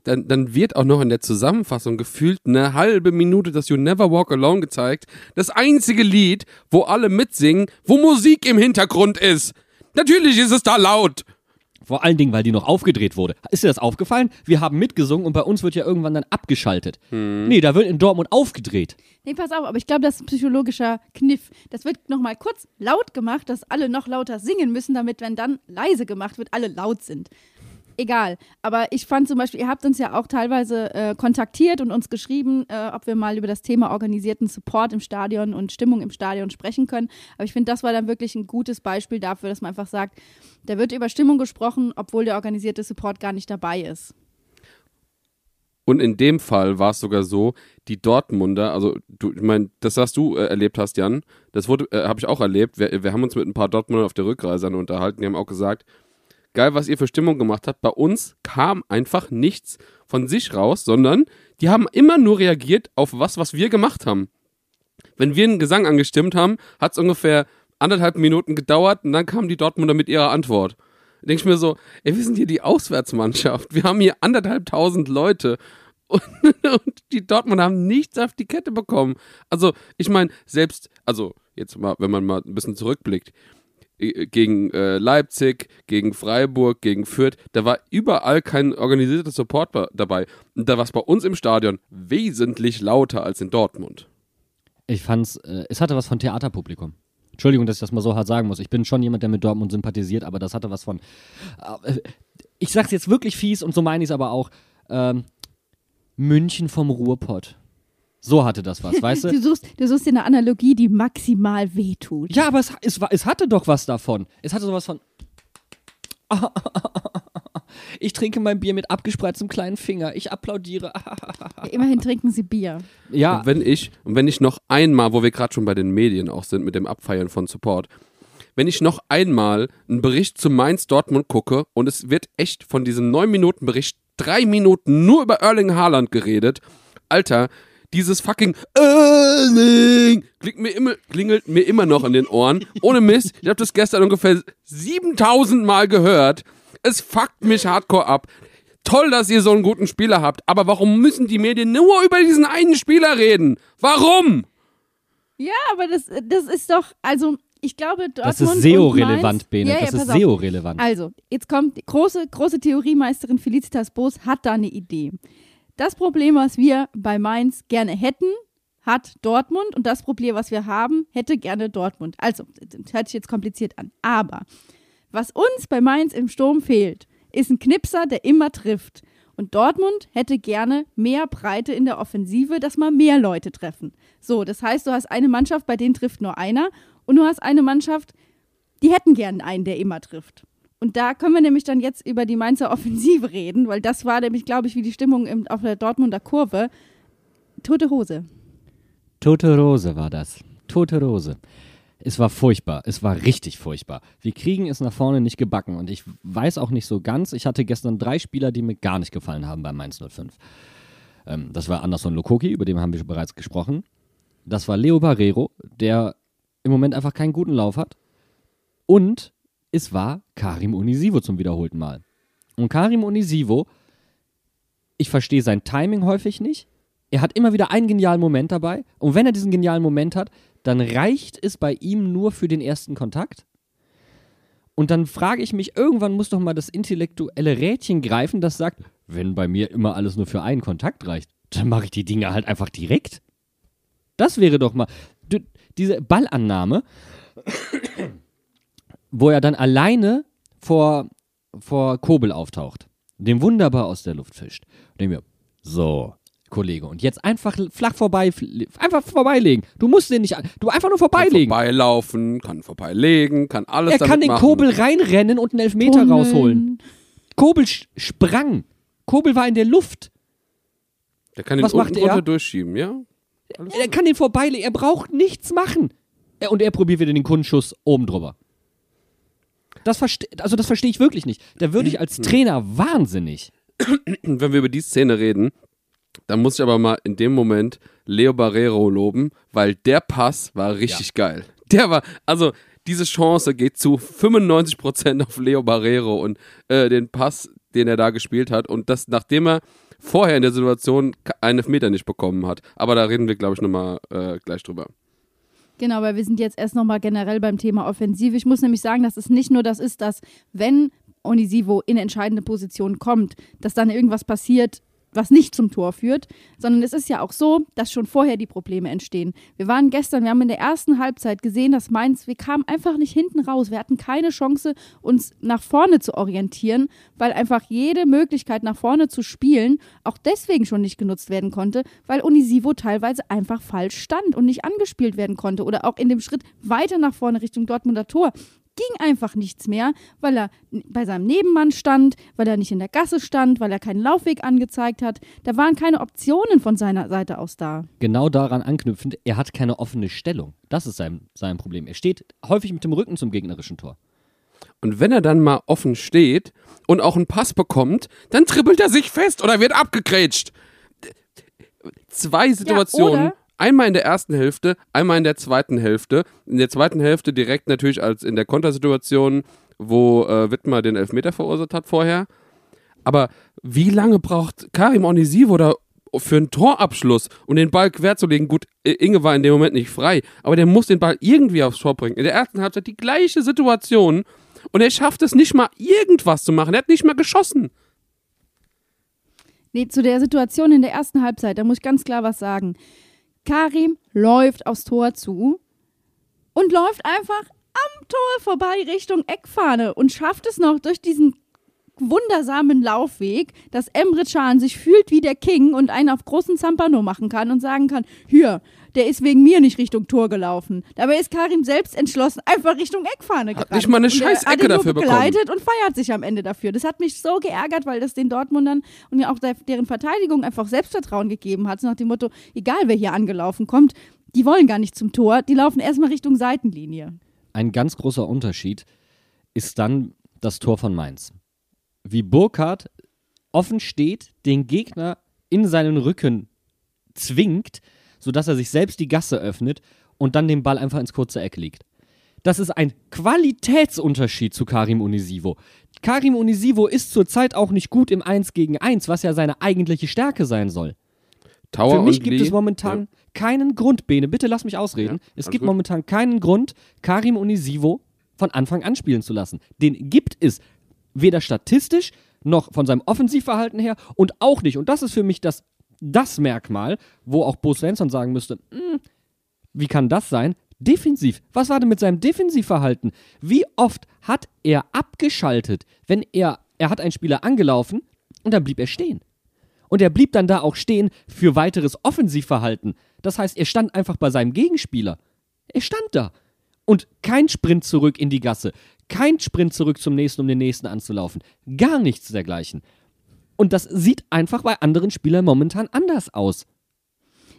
dann, dann wird auch noch in der Zusammenfassung gefühlt eine halbe Minute das You Never Walk Alone gezeigt. Das einzige Lied, wo alle mitsingen, wo Musik im Hintergrund ist. Natürlich ist es da laut. Vor allen Dingen, weil die noch aufgedreht wurde. Ist dir das aufgefallen? Wir haben mitgesungen und bei uns wird ja irgendwann dann abgeschaltet. Hm. Nee, da wird in Dortmund aufgedreht. Nee, pass auf, aber ich glaube, das ist ein psychologischer Kniff. Das wird nochmal kurz laut gemacht, dass alle noch lauter singen müssen, damit, wenn dann leise gemacht wird, alle laut sind egal. Aber ich fand zum Beispiel, ihr habt uns ja auch teilweise äh, kontaktiert und uns geschrieben, äh, ob wir mal über das Thema organisierten Support im Stadion und Stimmung im Stadion sprechen können. Aber ich finde, das war dann wirklich ein gutes Beispiel dafür, dass man einfach sagt, da wird über Stimmung gesprochen, obwohl der organisierte Support gar nicht dabei ist. Und in dem Fall war es sogar so, die Dortmunder, also du, ich meine, das, was du äh, erlebt hast, Jan, das äh, habe ich auch erlebt. Wir, wir haben uns mit ein paar Dortmunder auf der Rückreise unterhalten, die haben auch gesagt, geil, was ihr für Stimmung gemacht habt. Bei uns kam einfach nichts von sich raus, sondern die haben immer nur reagiert auf was, was wir gemacht haben. Wenn wir einen Gesang angestimmt haben, hat es ungefähr anderthalb Minuten gedauert und dann kamen die Dortmunder mit ihrer Antwort. Da denke ich mir so, ey, wir sind hier die Auswärtsmannschaft. Wir haben hier anderthalbtausend Leute und, und, die Dortmunder haben nichts auf die Kette bekommen. Also, ich meine, selbst, also jetzt mal, wenn man mal ein bisschen zurückblickt, gegen äh, Leipzig, gegen Freiburg, gegen Fürth, da war überall kein organisierter Support dabei. Und da war es bei uns im Stadion wesentlich lauter als in Dortmund. Ich fand's, äh, es hatte was von Theaterpublikum. Entschuldigung, dass ich das mal so hart sagen muss. Ich bin schon jemand, der mit Dortmund sympathisiert, aber das hatte was von. Äh, ich sag's jetzt wirklich fies und so meine ich es aber auch. Ähm, München vom Ruhrpott. So hatte das was, weißt du? du, suchst, du suchst dir eine Analogie, die maximal wehtut. Ja, aber es, es, es hatte doch was davon. Es hatte sowas von. Ich trinke mein Bier mit abgespreiztem kleinen Finger. Ich applaudiere. Immerhin trinken sie Bier. Ja. Und wenn ich, und wenn ich noch einmal, wo wir gerade schon bei den Medien auch sind, mit dem Abfeiern von Support, wenn ich noch einmal einen Bericht zu Mainz Dortmund gucke und es wird echt von diesem 9-Minuten-Bericht drei Minuten nur über Erling Haaland geredet Alter, dieses fucking Erling klingt mir immer, klingelt mir immer noch in den Ohren. Ohne Mist, ich habe das gestern ungefähr 7000 Mal gehört. Es fuckt mich hardcore ab. Toll, dass ihr so einen guten Spieler habt, aber warum müssen die Medien nur über diesen einen Spieler reden? Warum? Ja, aber das, das ist doch, also ich glaube, Dortmund Das ist SEO-relevant, Bene. Ja, ja, das ist. SEO-relevant. Also, jetzt kommt die große, große Theoriemeisterin Felicitas Boos hat da eine Idee. Das Problem, was wir bei Mainz gerne hätten, hat Dortmund und das Problem, was wir haben, hätte gerne Dortmund. Also, das hört sich jetzt kompliziert an. Aber was uns bei Mainz im Sturm fehlt, ist ein Knipser, der immer trifft. Und Dortmund hätte gerne mehr Breite in der Offensive, dass mal mehr Leute treffen. So, das heißt, du hast eine Mannschaft, bei denen trifft nur einer. Und du hast eine Mannschaft, die hätten gern einen, der immer trifft. Und da können wir nämlich dann jetzt über die Mainzer Offensive reden, weil das war nämlich, glaube ich, wie die Stimmung im, auf der Dortmunder Kurve. Tote Hose. Tote Rose war das. Tote Rose. Es war furchtbar. Es war richtig furchtbar. Wir kriegen es nach vorne nicht gebacken. Und ich weiß auch nicht so ganz. Ich hatte gestern drei Spieler, die mir gar nicht gefallen haben bei Mainz 05. Ähm, das war Anderson Lokoki, über den haben wir bereits gesprochen. Das war Leo Barrero, der im Moment einfach keinen guten Lauf hat. Und es war Karim Unisivo zum wiederholten Mal. Und Karim Unisivo, ich verstehe sein Timing häufig nicht. Er hat immer wieder einen genialen Moment dabei. Und wenn er diesen genialen Moment hat, dann reicht es bei ihm nur für den ersten Kontakt. Und dann frage ich mich, irgendwann muss doch mal das intellektuelle Rädchen greifen, das sagt, wenn bei mir immer alles nur für einen Kontakt reicht, dann mache ich die Dinge halt einfach direkt. Das wäre doch mal diese Ballannahme, wo er dann alleine vor, vor Kobel auftaucht, den wunderbar aus der Luft fischt. Und denke mir, so, Kollege, und jetzt einfach flach vorbei, einfach vorbeilegen. Du musst den nicht, an- du einfach nur Kann vorbeilegen. vorbeilaufen, kann vorbeilegen, kann alles er damit kann den machen. Kobel reinrennen und einen Elfmeter Tunneln. rausholen. Kobel sprang. Kobel war in der Luft. Der kann den Was macht unten er? runter durchschieben, ja? Er kann den vorbeilegen. Er braucht nichts machen. Er- Und er probiert wieder den Kundenschuss oben drüber. Das verste also das verstehe ich wirklich nicht. Da würde ich als Trainer wahnsinnig. Wenn wir über die Szene reden, dann muss ich aber mal in dem Moment Leo Barrero loben, weil der Pass war richtig geil. Der war, also diese Chance geht zu 95% auf Leo Barrero und äh, den Pass, den er da gespielt hat und das, nachdem er vorher in der Situation einen Elfmeter nicht bekommen hat. Aber da reden wir, glaube ich, nochmal äh, gleich drüber. Genau, weil wir sind jetzt erst nochmal generell beim Thema Offensive. Ich muss nämlich sagen, dass es nicht nur das ist, dass wenn Onisivo in entscheidende Positionen kommt, dass dann irgendwas passiert, was nicht zum Tor führt, sondern es ist ja auch so, dass schon vorher die Probleme entstehen. Wir waren gestern, wir haben in der ersten Halbzeit gesehen, dass Mainz, wir kamen einfach nicht hinten raus. Wir hatten keine Chance, uns nach vorne zu orientieren, weil einfach jede Möglichkeit, nach vorne zu spielen, auch deswegen schon nicht genutzt werden konnte, weil Unisivo teilweise einfach falsch stand und nicht angespielt werden konnte. Oder auch in dem Schritt weiter nach vorne Richtung Dortmunder Tor ging einfach nichts mehr, weil er bei seinem Nebenmann stand, weil er nicht in der Gasse stand, weil er keinen Laufweg angezeigt hat. Da waren keine Optionen von seiner Seite aus da. Genau daran anknüpfend, er hat keine offene Stellung. Das ist sein, sein Problem. Er steht häufig mit dem Rücken zum gegnerischen Tor. Und wenn er dann mal offen steht und auch einen Pass bekommt, dann trippelt er sich fest oder wird abgegrätscht. Zwei Situationen. oder- einmal in der ersten Hälfte, einmal in der zweiten Hälfte. In der zweiten Hälfte direkt natürlich als in der Kontersituation, wo äh, Wittmer den Elfmeter verursacht hat vorher. Aber wie lange braucht Karim Onisivo da für einen Torabschluss und den Ball querzulegen? Gut, Inge war in dem Moment nicht frei, aber der muss den Ball irgendwie aufs Tor bringen. In der ersten Halbzeit die gleiche Situation und er schafft es nicht mal irgendwas zu machen. Er hat nicht mal geschossen. Nee, zu der Situation in der ersten Halbzeit, da muss ich ganz klar was sagen. Karim läuft aufs Tor zu und läuft einfach am Tor vorbei Richtung Eckfahne und schafft es noch durch diesen wundersamen Laufweg, dass Emre Can sich fühlt wie der King und einen auf großen Zampano machen kann und sagen kann, hier, der ist wegen mir nicht Richtung Tor gelaufen. Dabei ist Karim selbst entschlossen, einfach Richtung Eckfahne gerannt. nicht mal eine scheiß hat Ecke dafür bekommen. begleitet und feiert sich am Ende dafür. Das hat mich so geärgert, weil das den Dortmundern und mir auch der, deren Verteidigung einfach Selbstvertrauen gegeben hat. So nach dem Motto, egal wer hier angelaufen kommt, die wollen gar nicht zum Tor, die laufen erstmal Richtung Seitenlinie. Ein ganz großer Unterschied ist dann das Tor von Mainz. Wie Burkhardt offen steht, den Gegner in seinen Rücken zwingt, sodass er sich selbst die Gasse öffnet und dann den Ball einfach ins kurze Eck legt. Das ist ein Qualitätsunterschied zu Karim Unisivo. Karim Unisivo ist zurzeit auch nicht gut im 1 gegen 1, was ja seine eigentliche Stärke sein soll. Tower Für mich gibt Lee. es momentan keinen Grund, Bene, bitte lass mich ausreden. Ja, es gibt gut. momentan keinen Grund, Karim Unisivo von Anfang an spielen zu lassen. Den gibt es weder statistisch noch von seinem Offensivverhalten her und auch nicht. Und das ist für mich das, das Merkmal, wo auch Bo Svensson sagen müsste, "Hm, wie kann das sein? Defensiv. Was war denn mit seinem Defensivverhalten? Wie oft hat er abgeschaltet, wenn er, er hat einen Spieler angelaufen und dann blieb er stehen. Und er blieb dann da auch stehen für weiteres Offensivverhalten. Das heißt, er stand einfach bei seinem Gegenspieler. Er stand da. Und kein Sprint zurück in die Gasse. Kein Sprint zurück zum nächsten, um den nächsten anzulaufen. Gar nichts dergleichen. Und das sieht einfach bei anderen Spielern momentan anders aus.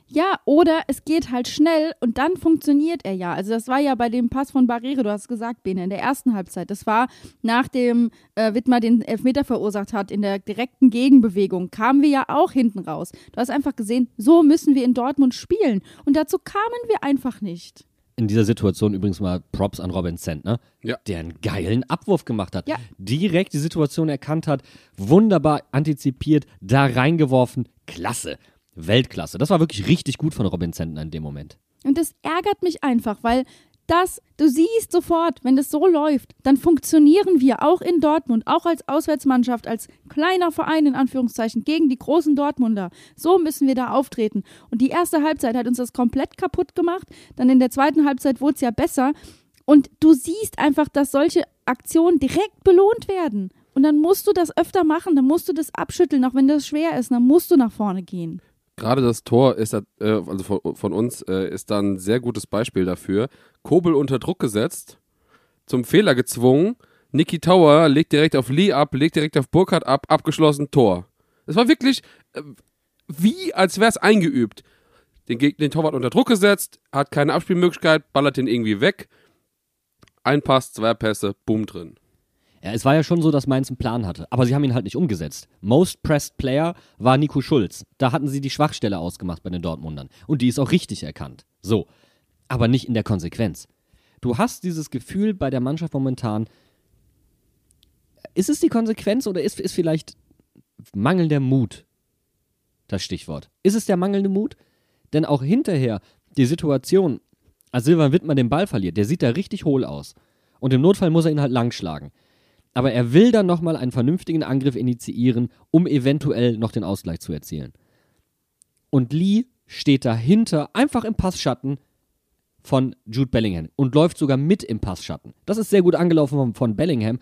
Ja, oder es geht halt schnell und dann funktioniert er ja. Also das war ja bei dem Pass von Barrere, du hast gesagt, Bene, in der ersten Halbzeit. Das war nachdem äh, Wittmer den Elfmeter verursacht hat, in der direkten Gegenbewegung, kamen wir ja auch hinten raus. Du hast einfach gesehen, so müssen wir in Dortmund spielen. Und dazu kamen wir einfach nicht. In dieser Situation übrigens mal Props an Robin Zentner, Ja. der einen geilen Abwurf gemacht hat. Ja. Direkt die Situation erkannt hat, wunderbar antizipiert, da reingeworfen. Klasse. Weltklasse. Das war wirklich richtig gut von Robin Zentner in dem Moment. Und das ärgert mich einfach, weil das, du siehst sofort, wenn das so läuft, dann funktionieren wir auch in Dortmund, auch als Auswärtsmannschaft, als kleiner Verein in Anführungszeichen gegen die großen Dortmunder. So müssen wir da auftreten. Und die erste Halbzeit hat uns das komplett kaputt gemacht. Dann in der zweiten Halbzeit wurde es ja besser. Und du siehst einfach, dass solche Aktionen direkt belohnt werden. Und dann musst du das öfter machen, dann musst du das abschütteln, auch wenn das schwer ist, dann musst du nach vorne gehen. Gerade das Tor ist, äh, also von, von uns, äh, ist da ein sehr gutes Beispiel dafür. Kobel unter Druck gesetzt, zum Fehler gezwungen. Niki Tower legt direkt auf Lee ab, legt direkt auf Burkhardt ab, abgeschlossen, Tor. Es war wirklich äh, wie, als wäre es eingeübt. Den, den Torwart unter Druck gesetzt, hat keine Abspielmöglichkeit, ballert den irgendwie weg. Ein Pass, zwei Pässe, boom drin. Ja, es war ja schon so, dass Mainz einen Plan hatte, aber sie haben ihn halt nicht umgesetzt. Most Pressed Player war Nico Schulz. Da hatten sie die Schwachstelle ausgemacht bei den Dortmundern. Und die ist auch richtig erkannt. So. Aber nicht in der Konsequenz. Du hast dieses Gefühl bei der Mannschaft momentan. Ist es die Konsequenz oder ist, ist vielleicht mangelnder Mut das Stichwort? Ist es der mangelnde Mut? Denn auch hinterher die Situation, als Silvan Wittmann den Ball verliert, der sieht da richtig hohl aus. Und im Notfall muss er ihn halt langschlagen. Aber er will dann nochmal einen vernünftigen Angriff initiieren, um eventuell noch den Ausgleich zu erzielen. Und Lee steht dahinter, einfach im Passschatten von Jude Bellingham und läuft sogar mit im Passschatten. Das ist sehr gut angelaufen von, von Bellingham.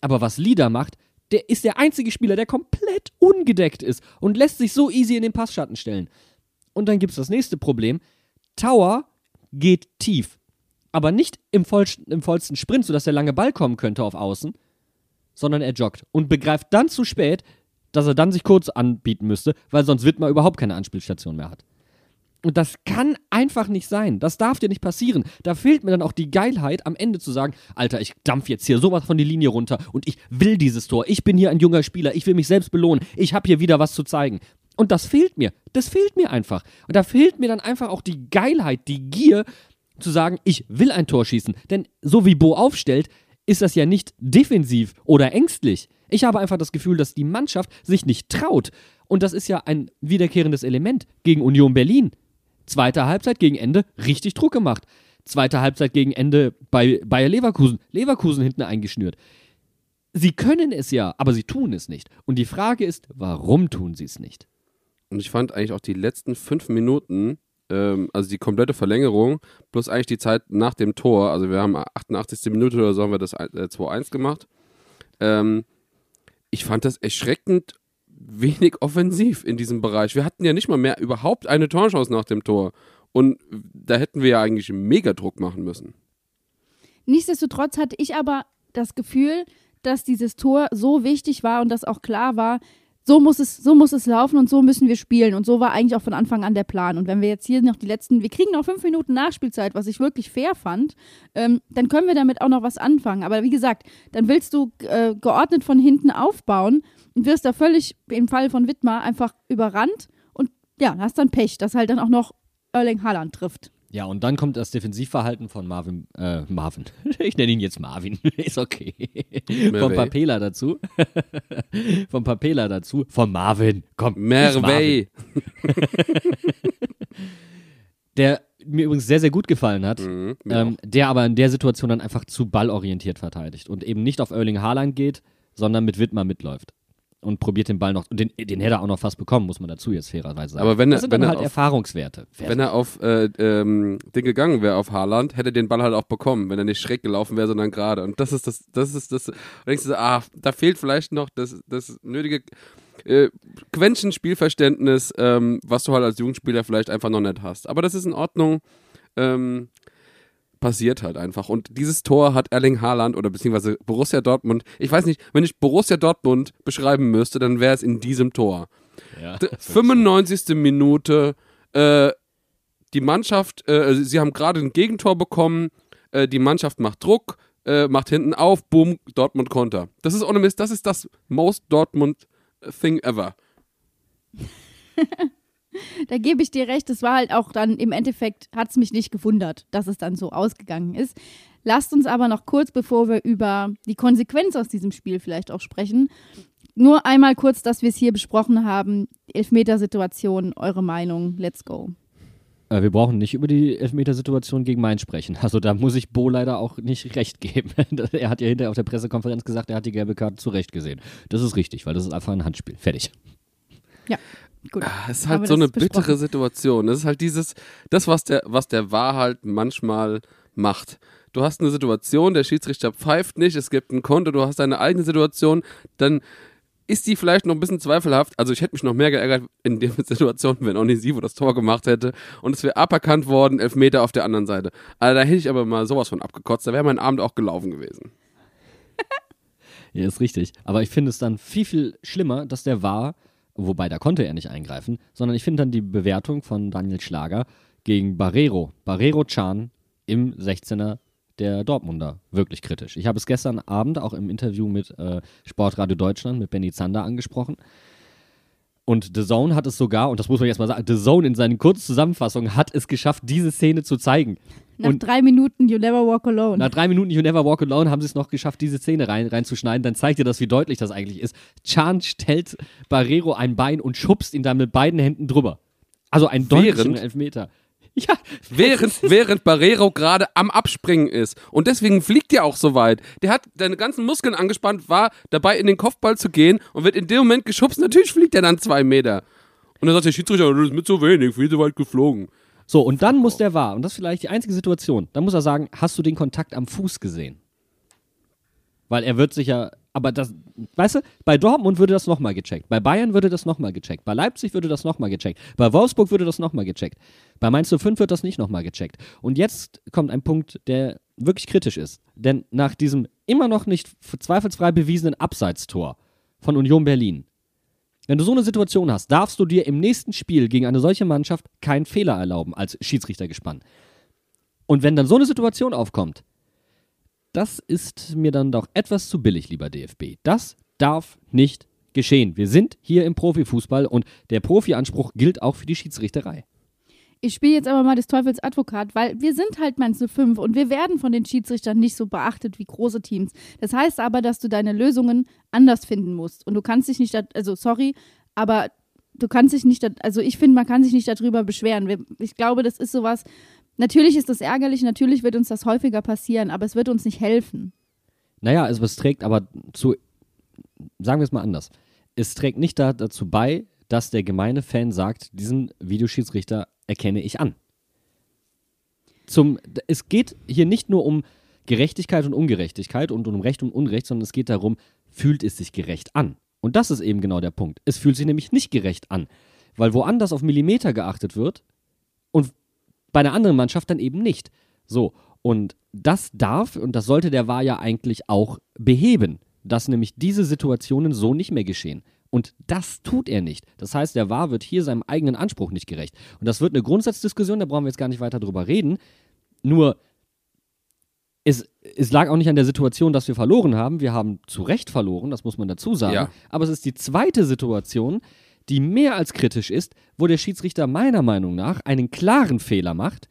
Aber was Lee da macht, der ist der einzige Spieler, der komplett ungedeckt ist und lässt sich so easy in den Passschatten stellen. Und dann gibt es das nächste Problem. Tower geht tief. Aber nicht im, voll, im vollsten Sprint, sodass der lange Ball kommen könnte auf Außen, sondern er joggt und begreift dann zu spät, dass er dann sich kurz anbieten müsste, weil sonst Wittmer überhaupt keine Anspielstation mehr hat. Und das kann einfach nicht sein. Das darf dir nicht passieren. Da fehlt mir dann auch die Geilheit, am Ende zu sagen, Alter, ich dampf jetzt hier sowas von die Linie runter und ich will dieses Tor. Ich bin hier ein junger Spieler. Ich will mich selbst belohnen. Ich habe hier wieder was zu zeigen. Und das fehlt mir. Das fehlt mir einfach. Und da fehlt mir dann einfach auch die Geilheit, die Gier, zu sagen, ich will ein Tor schießen. Denn so wie Bo aufstellt, ist das ja nicht defensiv oder ängstlich. Ich habe einfach das Gefühl, dass die Mannschaft sich nicht traut. Und das ist ja ein wiederkehrendes Element gegen Union Berlin. Zweite Halbzeit gegen Ende richtig Druck gemacht. Zweite Halbzeit gegen Ende bei Bayer Leverkusen. Leverkusen hinten eingeschnürt. Sie können es ja, aber sie tun es nicht. Und die Frage ist, warum tun sie es nicht? Und ich fand eigentlich auch die letzten fünf Minuten, ähm, also die komplette Verlängerung, plus eigentlich die Zeit nach dem Tor, also wir haben 88. Minute oder so haben wir das äh, 2-1 gemacht. Ähm, ich fand das erschreckend wenig offensiv in diesem Bereich. Wir hatten ja nicht mal mehr überhaupt eine Torchance nach dem Tor. Und da hätten wir ja eigentlich mega Druck machen müssen. Nichtsdestotrotz hatte ich aber das Gefühl, dass dieses Tor so wichtig war und dass auch klar war, so muss es, so muss es laufen und so müssen wir spielen. Und so war eigentlich auch von Anfang an der Plan. Und wenn wir jetzt hier noch die letzten, wir kriegen noch fünf Minuten Nachspielzeit, was ich wirklich fair fand, ähm, dann können wir damit auch noch was anfangen. Aber wie gesagt, dann willst du äh, geordnet von hinten aufbauen und wirst da völlig im Fall von Wittmar einfach überrannt und ja, hast dann Pech, dass halt dann auch noch Erling Haaland trifft. Ja, und dann kommt das Defensivverhalten von Marvin, äh, Marvin. Ich nenne ihn jetzt Marvin. Ist okay. Von Papela dazu. von Papela dazu. Von Marvin. Komm. Mervey. Der mir übrigens sehr, sehr gut gefallen hat. Mhm, ähm, der aber in der Situation dann einfach zu ballorientiert verteidigt und eben nicht auf Erling Haaland geht, sondern mit Wittmer mitläuft. Und probiert den Ball noch. Und den, den hätte er auch noch fast bekommen, muss man dazu jetzt fairerweise sagen. Aber wenn er- das sind wenn dann er halt auf- Erfahrungswerte. Wenn er auf äh, ähm, Ding gegangen wäre, auf Haaland, hätte er den Ball halt auch bekommen, wenn er nicht schräg gelaufen wäre, sondern gerade. Und das ist das, das ist das. Du denkst du, ah, da fehlt vielleicht noch das, das nötige äh, Quäntchen Spielverständnis, ähm, was du halt als Jugendspieler vielleicht einfach noch nicht hast. Aber das ist in Ordnung. Ähm, passiert halt einfach. Und dieses Tor hat Erling Haaland oder beziehungsweise Borussia Dortmund, ich weiß nicht, wenn ich Borussia Dortmund beschreiben müsste, dann wäre es in diesem Tor. ja. D- 95. Minute, äh, die Mannschaft, äh, also sie haben gerade ein Gegentor bekommen, äh, die Mannschaft macht Druck, äh, macht hinten auf, boom, Dortmund Konter. Das ist ohne Mist, das ist das most Dortmund Thing ever. Da gebe ich dir recht, es war halt auch dann im Endeffekt, hat es mich nicht gewundert, dass es dann so ausgegangen ist. Lasst uns aber noch kurz, bevor wir über die Konsequenz aus diesem Spiel vielleicht auch sprechen, nur einmal kurz, dass wir es hier besprochen haben. Elfmetersituation, eure Meinung, let's go. Äh, wir brauchen nicht über die Elfmetersituation gegen Main sprechen. Also da muss ich Bo leider auch nicht recht geben. er hat ja hinterher auf der Pressekonferenz gesagt, er hat die gelbe Karte zu Recht gesehen. Das ist richtig, weil das ist einfach ein Handspiel. Fertig. Gut. Es ist halt so eine bittere besprochen? Situation. Das ist halt dieses, das, was der, was der Wahr halt manchmal macht. Du hast eine Situation, der Schiedsrichter pfeift nicht, es gibt ein Konto, du hast deine eigene Situation, dann ist die vielleicht noch ein bisschen zweifelhaft. Also ich hätte mich noch mehr geärgert in der Situation, wenn Onisivo das Tor gemacht hätte und es wäre aberkannt worden, Elfmeter auf der anderen Seite. Also da hätte ich aber mal sowas von abgekotzt, da wäre mein Abend auch gelaufen gewesen. Ja, ist richtig. Aber ich finde es dann viel, viel schlimmer, dass der war, wobei da konnte er nicht eingreifen, sondern ich finde dann die Bewertung von Daniel Schlager gegen Barrero, Barrero Chan im 16er der Dortmunder wirklich kritisch. Ich habe es gestern Abend auch im Interview mit äh, Sportradio Deutschland, mit Benny Zander angesprochen. Und The Zone hat es sogar, und das muss man jetzt mal sagen, The Zone in seinen Kurzzusammenfassungen hat es geschafft, diese Szene zu zeigen. Nach und drei Minuten You Never Walk Alone. nach drei Minuten You Never Walk Alone haben sie es noch geschafft, diese Szene rein, reinzuschneiden. Dann zeigt dir das, wie deutlich das eigentlich ist. Chan stellt Barrero ein Bein und schubst ihn dann mit beiden Händen drüber. Also ein deutlichen Während? Elfmeter. Ja, Während, während Barrero gerade am Abspringen ist. Und deswegen fliegt er auch so weit. Der hat seine ganzen Muskeln angespannt, war dabei in den Kopfball zu gehen und wird in dem Moment geschubst. Natürlich fliegt er dann zwei Meter. Und dann sagt der Schiedsrichter, das ist mit so wenig, viel zu weit geflogen. So, und dann muss der wahr, und das ist vielleicht die einzige Situation, dann muss er sagen, hast du den Kontakt am Fuß gesehen? Weil er wird sich ja, aber das, weißt du, bei Dortmund würde das nochmal gecheckt, bei Bayern würde das nochmal gecheckt, bei Leipzig würde das nochmal gecheckt, bei Wolfsburg würde das nochmal gecheckt, bei Mainz 05 wird das nicht nochmal gecheckt. Und jetzt kommt ein Punkt, der wirklich kritisch ist, denn nach diesem immer noch nicht zweifelsfrei bewiesenen Abseitstor von Union Berlin, wenn du so eine Situation hast, darfst du dir im nächsten Spiel gegen eine solche Mannschaft keinen Fehler erlauben als Schiedsrichtergespann. Und wenn dann so eine Situation aufkommt, das ist mir dann doch etwas zu billig, lieber DFB. Das darf nicht geschehen. Wir sind hier im Profifußball und der Profianspruch gilt auch für die Schiedsrichterei. Ich spiele jetzt aber mal des Teufels Advokat, weil wir sind halt Mainz 05 und wir werden von den Schiedsrichtern nicht so beachtet wie große Teams. Das heißt aber, dass du deine Lösungen anders finden musst. Und du kannst dich nicht, also sorry, aber du kannst dich nicht, also ich finde, man kann sich nicht darüber beschweren. Ich glaube, das ist sowas, natürlich ist das ärgerlich, natürlich wird uns das häufiger passieren, aber es wird uns nicht helfen. Naja, also es trägt aber zu, sagen wir es mal anders, es trägt nicht da, dazu bei, dass der gemeine Fan sagt, diesen Videoschiedsrichter erkenne ich an. Zum, es geht hier nicht nur um Gerechtigkeit und Ungerechtigkeit und um Recht und Unrecht, sondern es geht darum, fühlt es sich gerecht an? Und das ist eben genau der Punkt. Es fühlt sich nämlich nicht gerecht an, weil woanders auf Millimeter geachtet wird bei einer anderen Mannschaft dann eben nicht. So, und das darf und das sollte der VAR ja eigentlich auch beheben, dass nämlich diese Situationen so nicht mehr geschehen. Und das tut er nicht. Das heißt, der VAR wird hier seinem eigenen Anspruch nicht gerecht. Und das wird eine Grundsatzdiskussion, da brauchen wir jetzt gar nicht weiter drüber reden. Nur, es, es lag auch nicht an der Situation, dass wir verloren haben. Wir haben zu Recht verloren, das muss man dazu sagen. Ja. Aber es ist die zweite Situation, die mehr als kritisch ist, wo der Schiedsrichter meiner Meinung nach einen klaren Fehler macht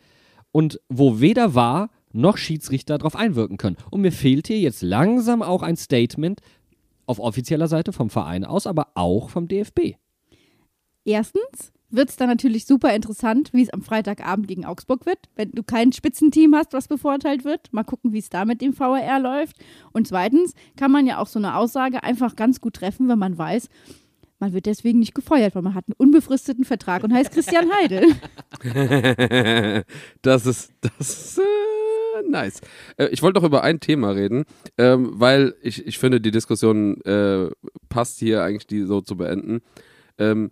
und wo weder wahr noch Schiedsrichter darauf einwirken können. Und mir fehlt hier jetzt langsam auch ein Statement auf offizieller Seite vom Verein aus, aber auch vom DFB. Erstens wird es dann natürlich super interessant, wie es am Freitagabend gegen Augsburg wird, wenn du kein Spitzenteam hast, was bevorteilt wird. Mal gucken, wie es da mit dem VAR läuft. Und zweitens kann man ja auch so eine Aussage einfach ganz gut treffen, wenn man weiß, man wird deswegen nicht gefeuert, weil man hat einen unbefristeten Vertrag und heißt Christian Heidel. das ist, das ist äh, nice. Äh, ich wollte noch über ein Thema reden, ähm, weil ich, ich finde, die Diskussion äh, passt hier eigentlich, die so zu beenden. Ähm,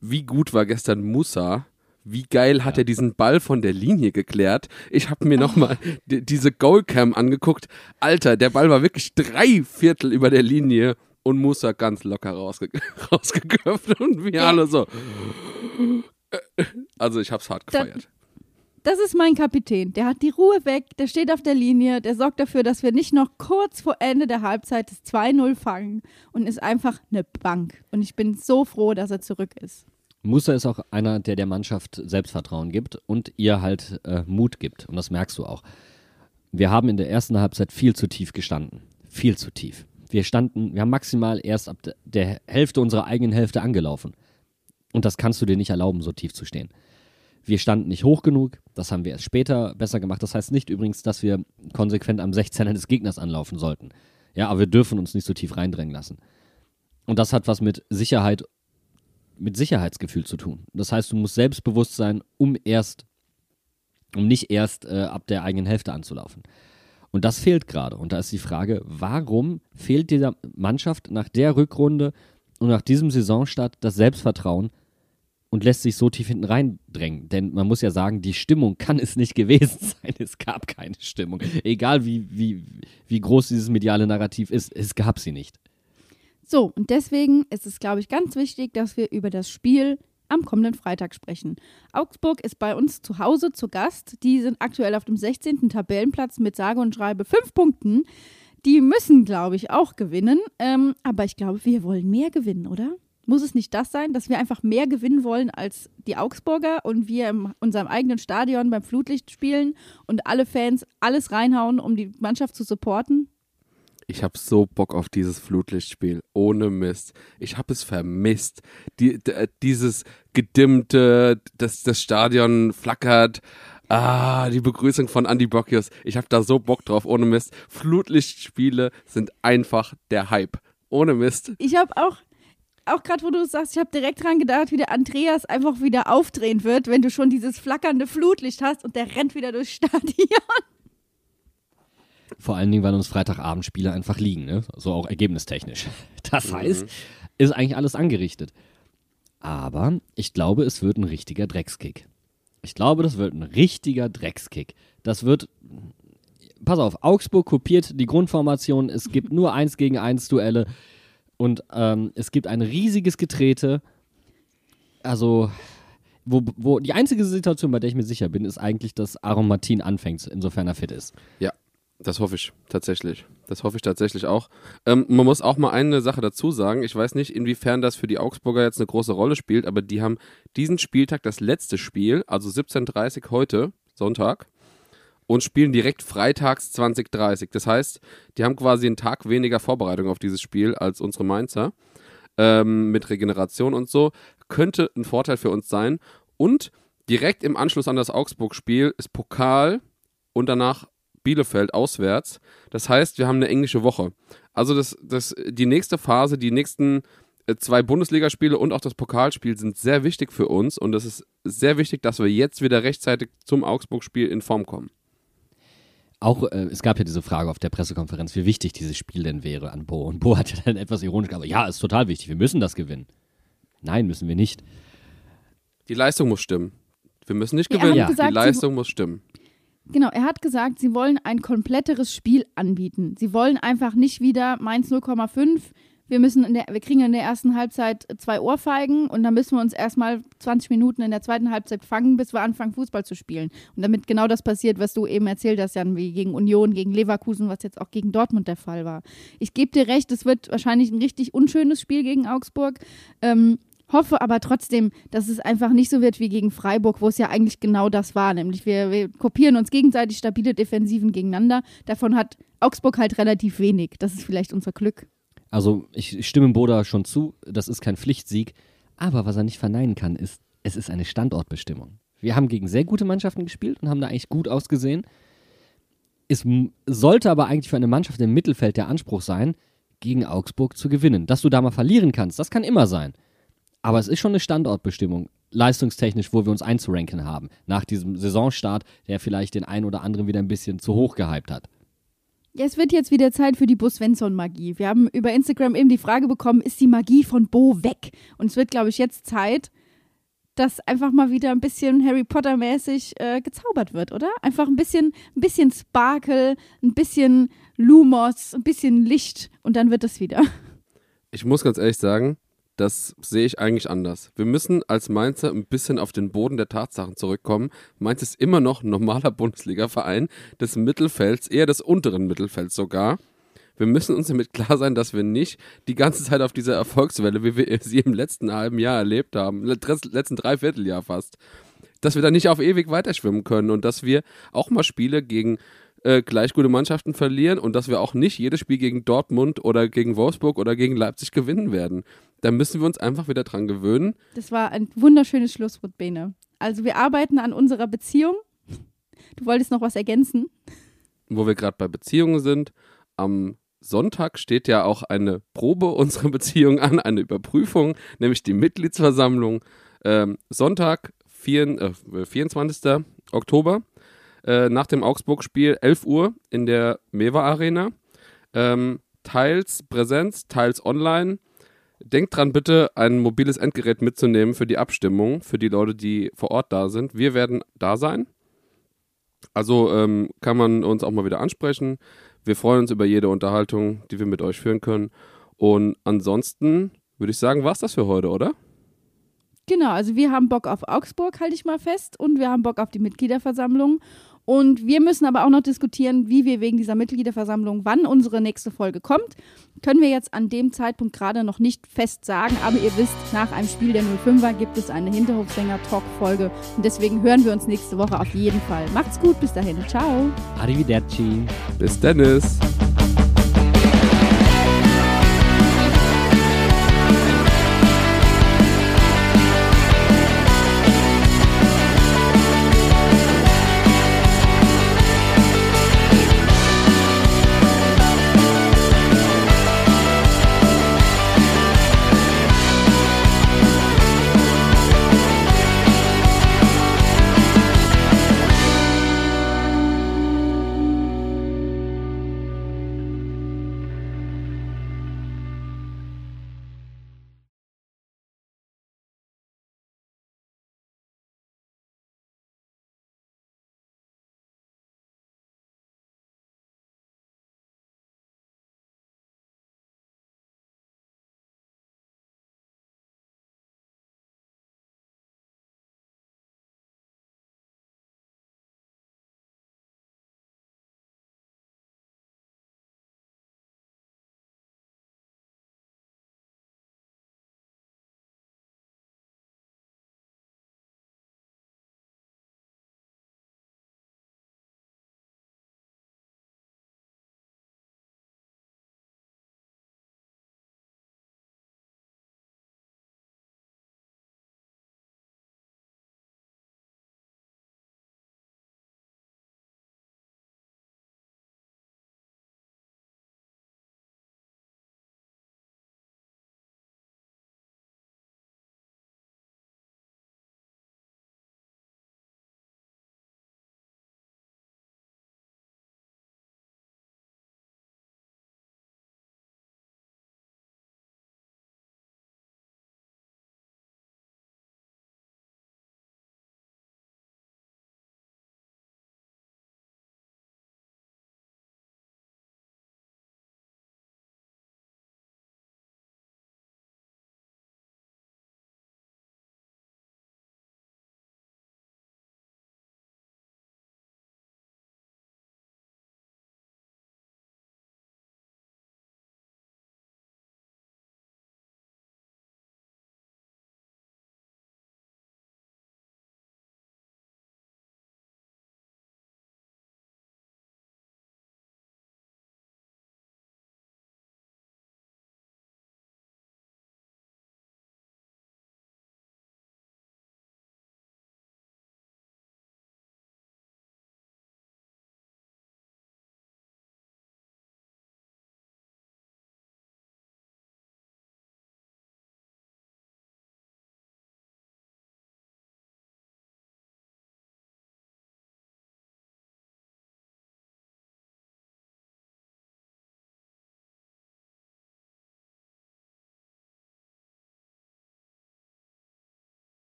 wie gut war gestern Musa? Wie geil hat er diesen Ball von der Linie geklärt? Ich habe mir nochmal die, diese Goalcam angeguckt. Alter, der Ball war wirklich drei Viertel über der Linie und Musa ganz locker rausge rausgeköpft und wir alle so. Also ich hab's hart gefeiert. Das ist mein Kapitän. Der hat die Ruhe weg, der steht auf der Linie, der sorgt dafür, dass wir nicht noch kurz vor Ende der Halbzeit das 2-0 fangen und ist einfach eine Bank. Und ich bin so froh, dass er zurück ist. Musa ist auch einer, der der Mannschaft Selbstvertrauen gibt und ihr halt äh, Mut gibt. Und das merkst du auch. Wir haben in der ersten Halbzeit viel zu tief gestanden. Viel zu tief. Wir standen, wir haben maximal erst ab der Hälfte unserer eigenen Hälfte angelaufen. Und das kannst du dir nicht erlauben, so tief zu stehen. Wir standen nicht hoch genug, das haben wir erst später besser gemacht. Das heißt nicht übrigens, dass wir konsequent am 16er des Gegners anlaufen sollten. Ja, aber wir dürfen uns nicht so tief reindrängen lassen. Und das hat was mit Sicherheit, mit Sicherheitsgefühl zu tun. Das heißt, du musst selbstbewusst sein, um erst, um nicht erst äh, ab der eigenen Hälfte anzulaufen. Und das fehlt gerade. Und da ist die Frage, warum fehlt dieser Mannschaft nach der Rückrunde und nach diesem Saisonstart das Selbstvertrauen und lässt sich so tief hinten reindrängen? Denn man muss ja sagen, die Stimmung kann es nicht gewesen sein. Es gab keine Stimmung. Egal wie, wie, wie groß dieses mediale Narrativ ist, es gab sie nicht. So, und deswegen ist es, glaube ich, ganz wichtig, dass wir über das Spiel am kommenden Freitag sprechen. Augsburg ist bei uns zu Hause zu Gast. Die sind aktuell auf dem 16. Tabellenplatz mit sage und schreibe fünf Punkten. Die müssen, glaube ich, auch gewinnen. Ähm, aber ich glaube, wir wollen mehr gewinnen, oder? Muss es nicht das sein, dass wir einfach mehr gewinnen wollen als die Augsburger und wir in unserem eigenen Stadion beim Flutlicht spielen und alle Fans alles reinhauen, um die Mannschaft zu supporten? Ich habe so Bock auf dieses Flutlichtspiel. Ohne Mist. Ich habe es vermisst. Die, dieses gedimmte, das, das Stadion flackert. Ah, die Begrüßung von Andy Bocchius. Ich habe da so Bock drauf. Ohne Mist. Flutlichtspiele sind einfach der Hype. Ohne Mist. Ich habe auch auch gerade, wo du sagst, ich habe direkt dran gedacht, wie der Andreas einfach wieder aufdrehen wird, wenn du schon dieses flackernde Flutlicht hast und der rennt wieder durchs Stadion. Vor allen Dingen, weil uns Freitagabendspiele einfach liegen, ne? so auch ergebnistechnisch. Das heißt, mhm. ist eigentlich alles angerichtet. Aber ich glaube, es wird ein richtiger Dreckskick. Ich glaube, das wird ein richtiger Dreckskick. Das wird. Pass auf, Augsburg kopiert die Grundformation. Es gibt nur eins gegen eins Duelle. Und ähm, es gibt ein riesiges Getrete. Also, wo, wo die einzige Situation, bei der ich mir sicher bin, ist eigentlich, dass Aaron Martin anfängt, insofern er fit ist. Ja, das hoffe ich tatsächlich. Das hoffe ich tatsächlich auch. Ähm, man muss auch mal eine Sache dazu sagen. Ich weiß nicht, inwiefern das für die Augsburger jetzt eine große Rolle spielt, aber die haben diesen Spieltag, das letzte Spiel, also 17.30 heute, Sonntag, und spielen direkt freitags 20.30. Das heißt, die haben quasi einen Tag weniger Vorbereitung auf dieses Spiel als unsere Mainzer. Ähm, mit Regeneration und so. Könnte ein Vorteil für uns sein. Und direkt im Anschluss an das Augsburg-Spiel ist Pokal und danach Bielefeld auswärts. Das heißt, wir haben eine englische Woche. Also das, das, die nächste Phase, die nächsten äh, zwei Bundesligaspiele und auch das Pokalspiel sind sehr wichtig für uns und es ist sehr wichtig, dass wir jetzt wieder rechtzeitig zum Augsburg-Spiel in Form kommen. Auch, äh, es gab ja diese Frage auf der Pressekonferenz, wie wichtig dieses Spiel denn wäre an Bo. Und Bo hat ja dann etwas ironisch gesagt, ja, ist total wichtig, wir müssen das gewinnen. Nein, müssen wir nicht. Die Leistung muss stimmen. Wir müssen nicht gewinnen, ja. gesagt, die Leistung muss stimmen. Genau, er hat gesagt, sie wollen ein kompletteres Spiel anbieten. Sie wollen einfach nicht wieder Mainz 0,5. Wir müssen in der, wir kriegen in der ersten Halbzeit zwei Ohrfeigen und dann müssen wir uns erstmal 20 Minuten in der zweiten Halbzeit fangen, bis wir anfangen, Fußball zu spielen. Und damit genau das passiert, was du eben erzählt hast, Jan, wie gegen Union, gegen Leverkusen, was jetzt auch gegen Dortmund der Fall war. Ich gebe dir recht, es wird wahrscheinlich ein richtig unschönes Spiel gegen Augsburg. Ähm, hoffe aber trotzdem, dass es einfach nicht so wird wie gegen Freiburg, wo es ja eigentlich genau das war. Nämlich wir, wir kopieren uns gegenseitig stabile Defensiven gegeneinander. Davon hat Augsburg halt relativ wenig. Das ist vielleicht unser Glück. Also ich stimme Boda schon zu, das ist kein Pflichtsieg. Aber was er nicht verneinen kann, ist, es ist eine Standortbestimmung. Wir haben gegen sehr gute Mannschaften gespielt und haben da eigentlich gut ausgesehen. Es sollte aber eigentlich für eine Mannschaft im Mittelfeld der Anspruch sein, gegen Augsburg zu gewinnen. Dass du da mal verlieren kannst, das kann immer sein. Aber es ist schon eine Standortbestimmung, leistungstechnisch, wo wir uns einzuranken haben. Nach diesem Saisonstart, der vielleicht den einen oder anderen wieder ein bisschen zu hoch gehypt hat. Ja, es wird jetzt wieder Zeit für die Bo Svensson-Magie. Wir haben über Instagram eben die Frage bekommen, ist die Magie von Bo weg? Und es wird, glaube ich, jetzt Zeit, dass einfach mal wieder ein bisschen Harry Potter-mäßig äh, gezaubert wird, oder? Einfach ein bisschen, ein bisschen Sparkle, ein bisschen Lumos, ein bisschen Licht und dann wird es wieder. Ich muss ganz ehrlich sagen, das sehe ich eigentlich anders. Wir müssen als Mainzer ein bisschen auf den Boden der Tatsachen zurückkommen. Mainz ist immer noch ein normaler Bundesliga-Verein des Mittelfelds, eher des unteren Mittelfelds sogar. Wir müssen uns damit klar sein, dass wir nicht die ganze Zeit auf dieser Erfolgswelle, wie wir sie im letzten halben Jahr erlebt haben, letzten Dreivierteljahr fast, dass wir da nicht auf ewig weiterschwimmen können und dass wir auch mal Spiele gegen äh, gleich gute Mannschaften verlieren und dass wir auch nicht jedes Spiel gegen Dortmund oder gegen Wolfsburg oder gegen Leipzig gewinnen werden. Da müssen wir uns einfach wieder dran gewöhnen. Das war ein wunderschönes Schlusswort, Bene. Also wir arbeiten an unserer Beziehung. Du wolltest noch was ergänzen? Wo wir gerade bei Beziehungen sind, am Sonntag steht ja auch eine Probe unserer Beziehung an, eine Überprüfung, nämlich die Mitgliedsversammlung. Ähm, Sonntag, vier, äh, 24. Oktober äh, nach dem Augsburg-Spiel 11 Uhr in der Mewa Arena. Ähm, teils Präsenz, teils online. Denkt dran, bitte ein mobiles Endgerät mitzunehmen für die Abstimmung, für die Leute, die vor Ort da sind. Wir werden da sein. Also ähm, kann man uns auch mal wieder ansprechen. Wir freuen uns über jede Unterhaltung, die wir mit euch führen können. Und ansonsten würde ich sagen, war es das für heute, oder? Genau, also wir haben Bock auf Augsburg, halte ich mal fest, und wir haben Bock auf die Mitgliederversammlung. Und wir müssen aber auch noch diskutieren, wie wir wegen dieser Mitgliederversammlung, wann unsere nächste Folge kommt. Können wir jetzt an dem Zeitpunkt gerade noch nicht fest sagen, aber ihr wisst, nach einem Spiel der 05er gibt es eine Hinterhofsänger-Talk-Folge. Und deswegen hören wir uns nächste Woche auf jeden Fall. Macht's gut, bis dahin. Ciao. Arrivederci. Bis Dennis.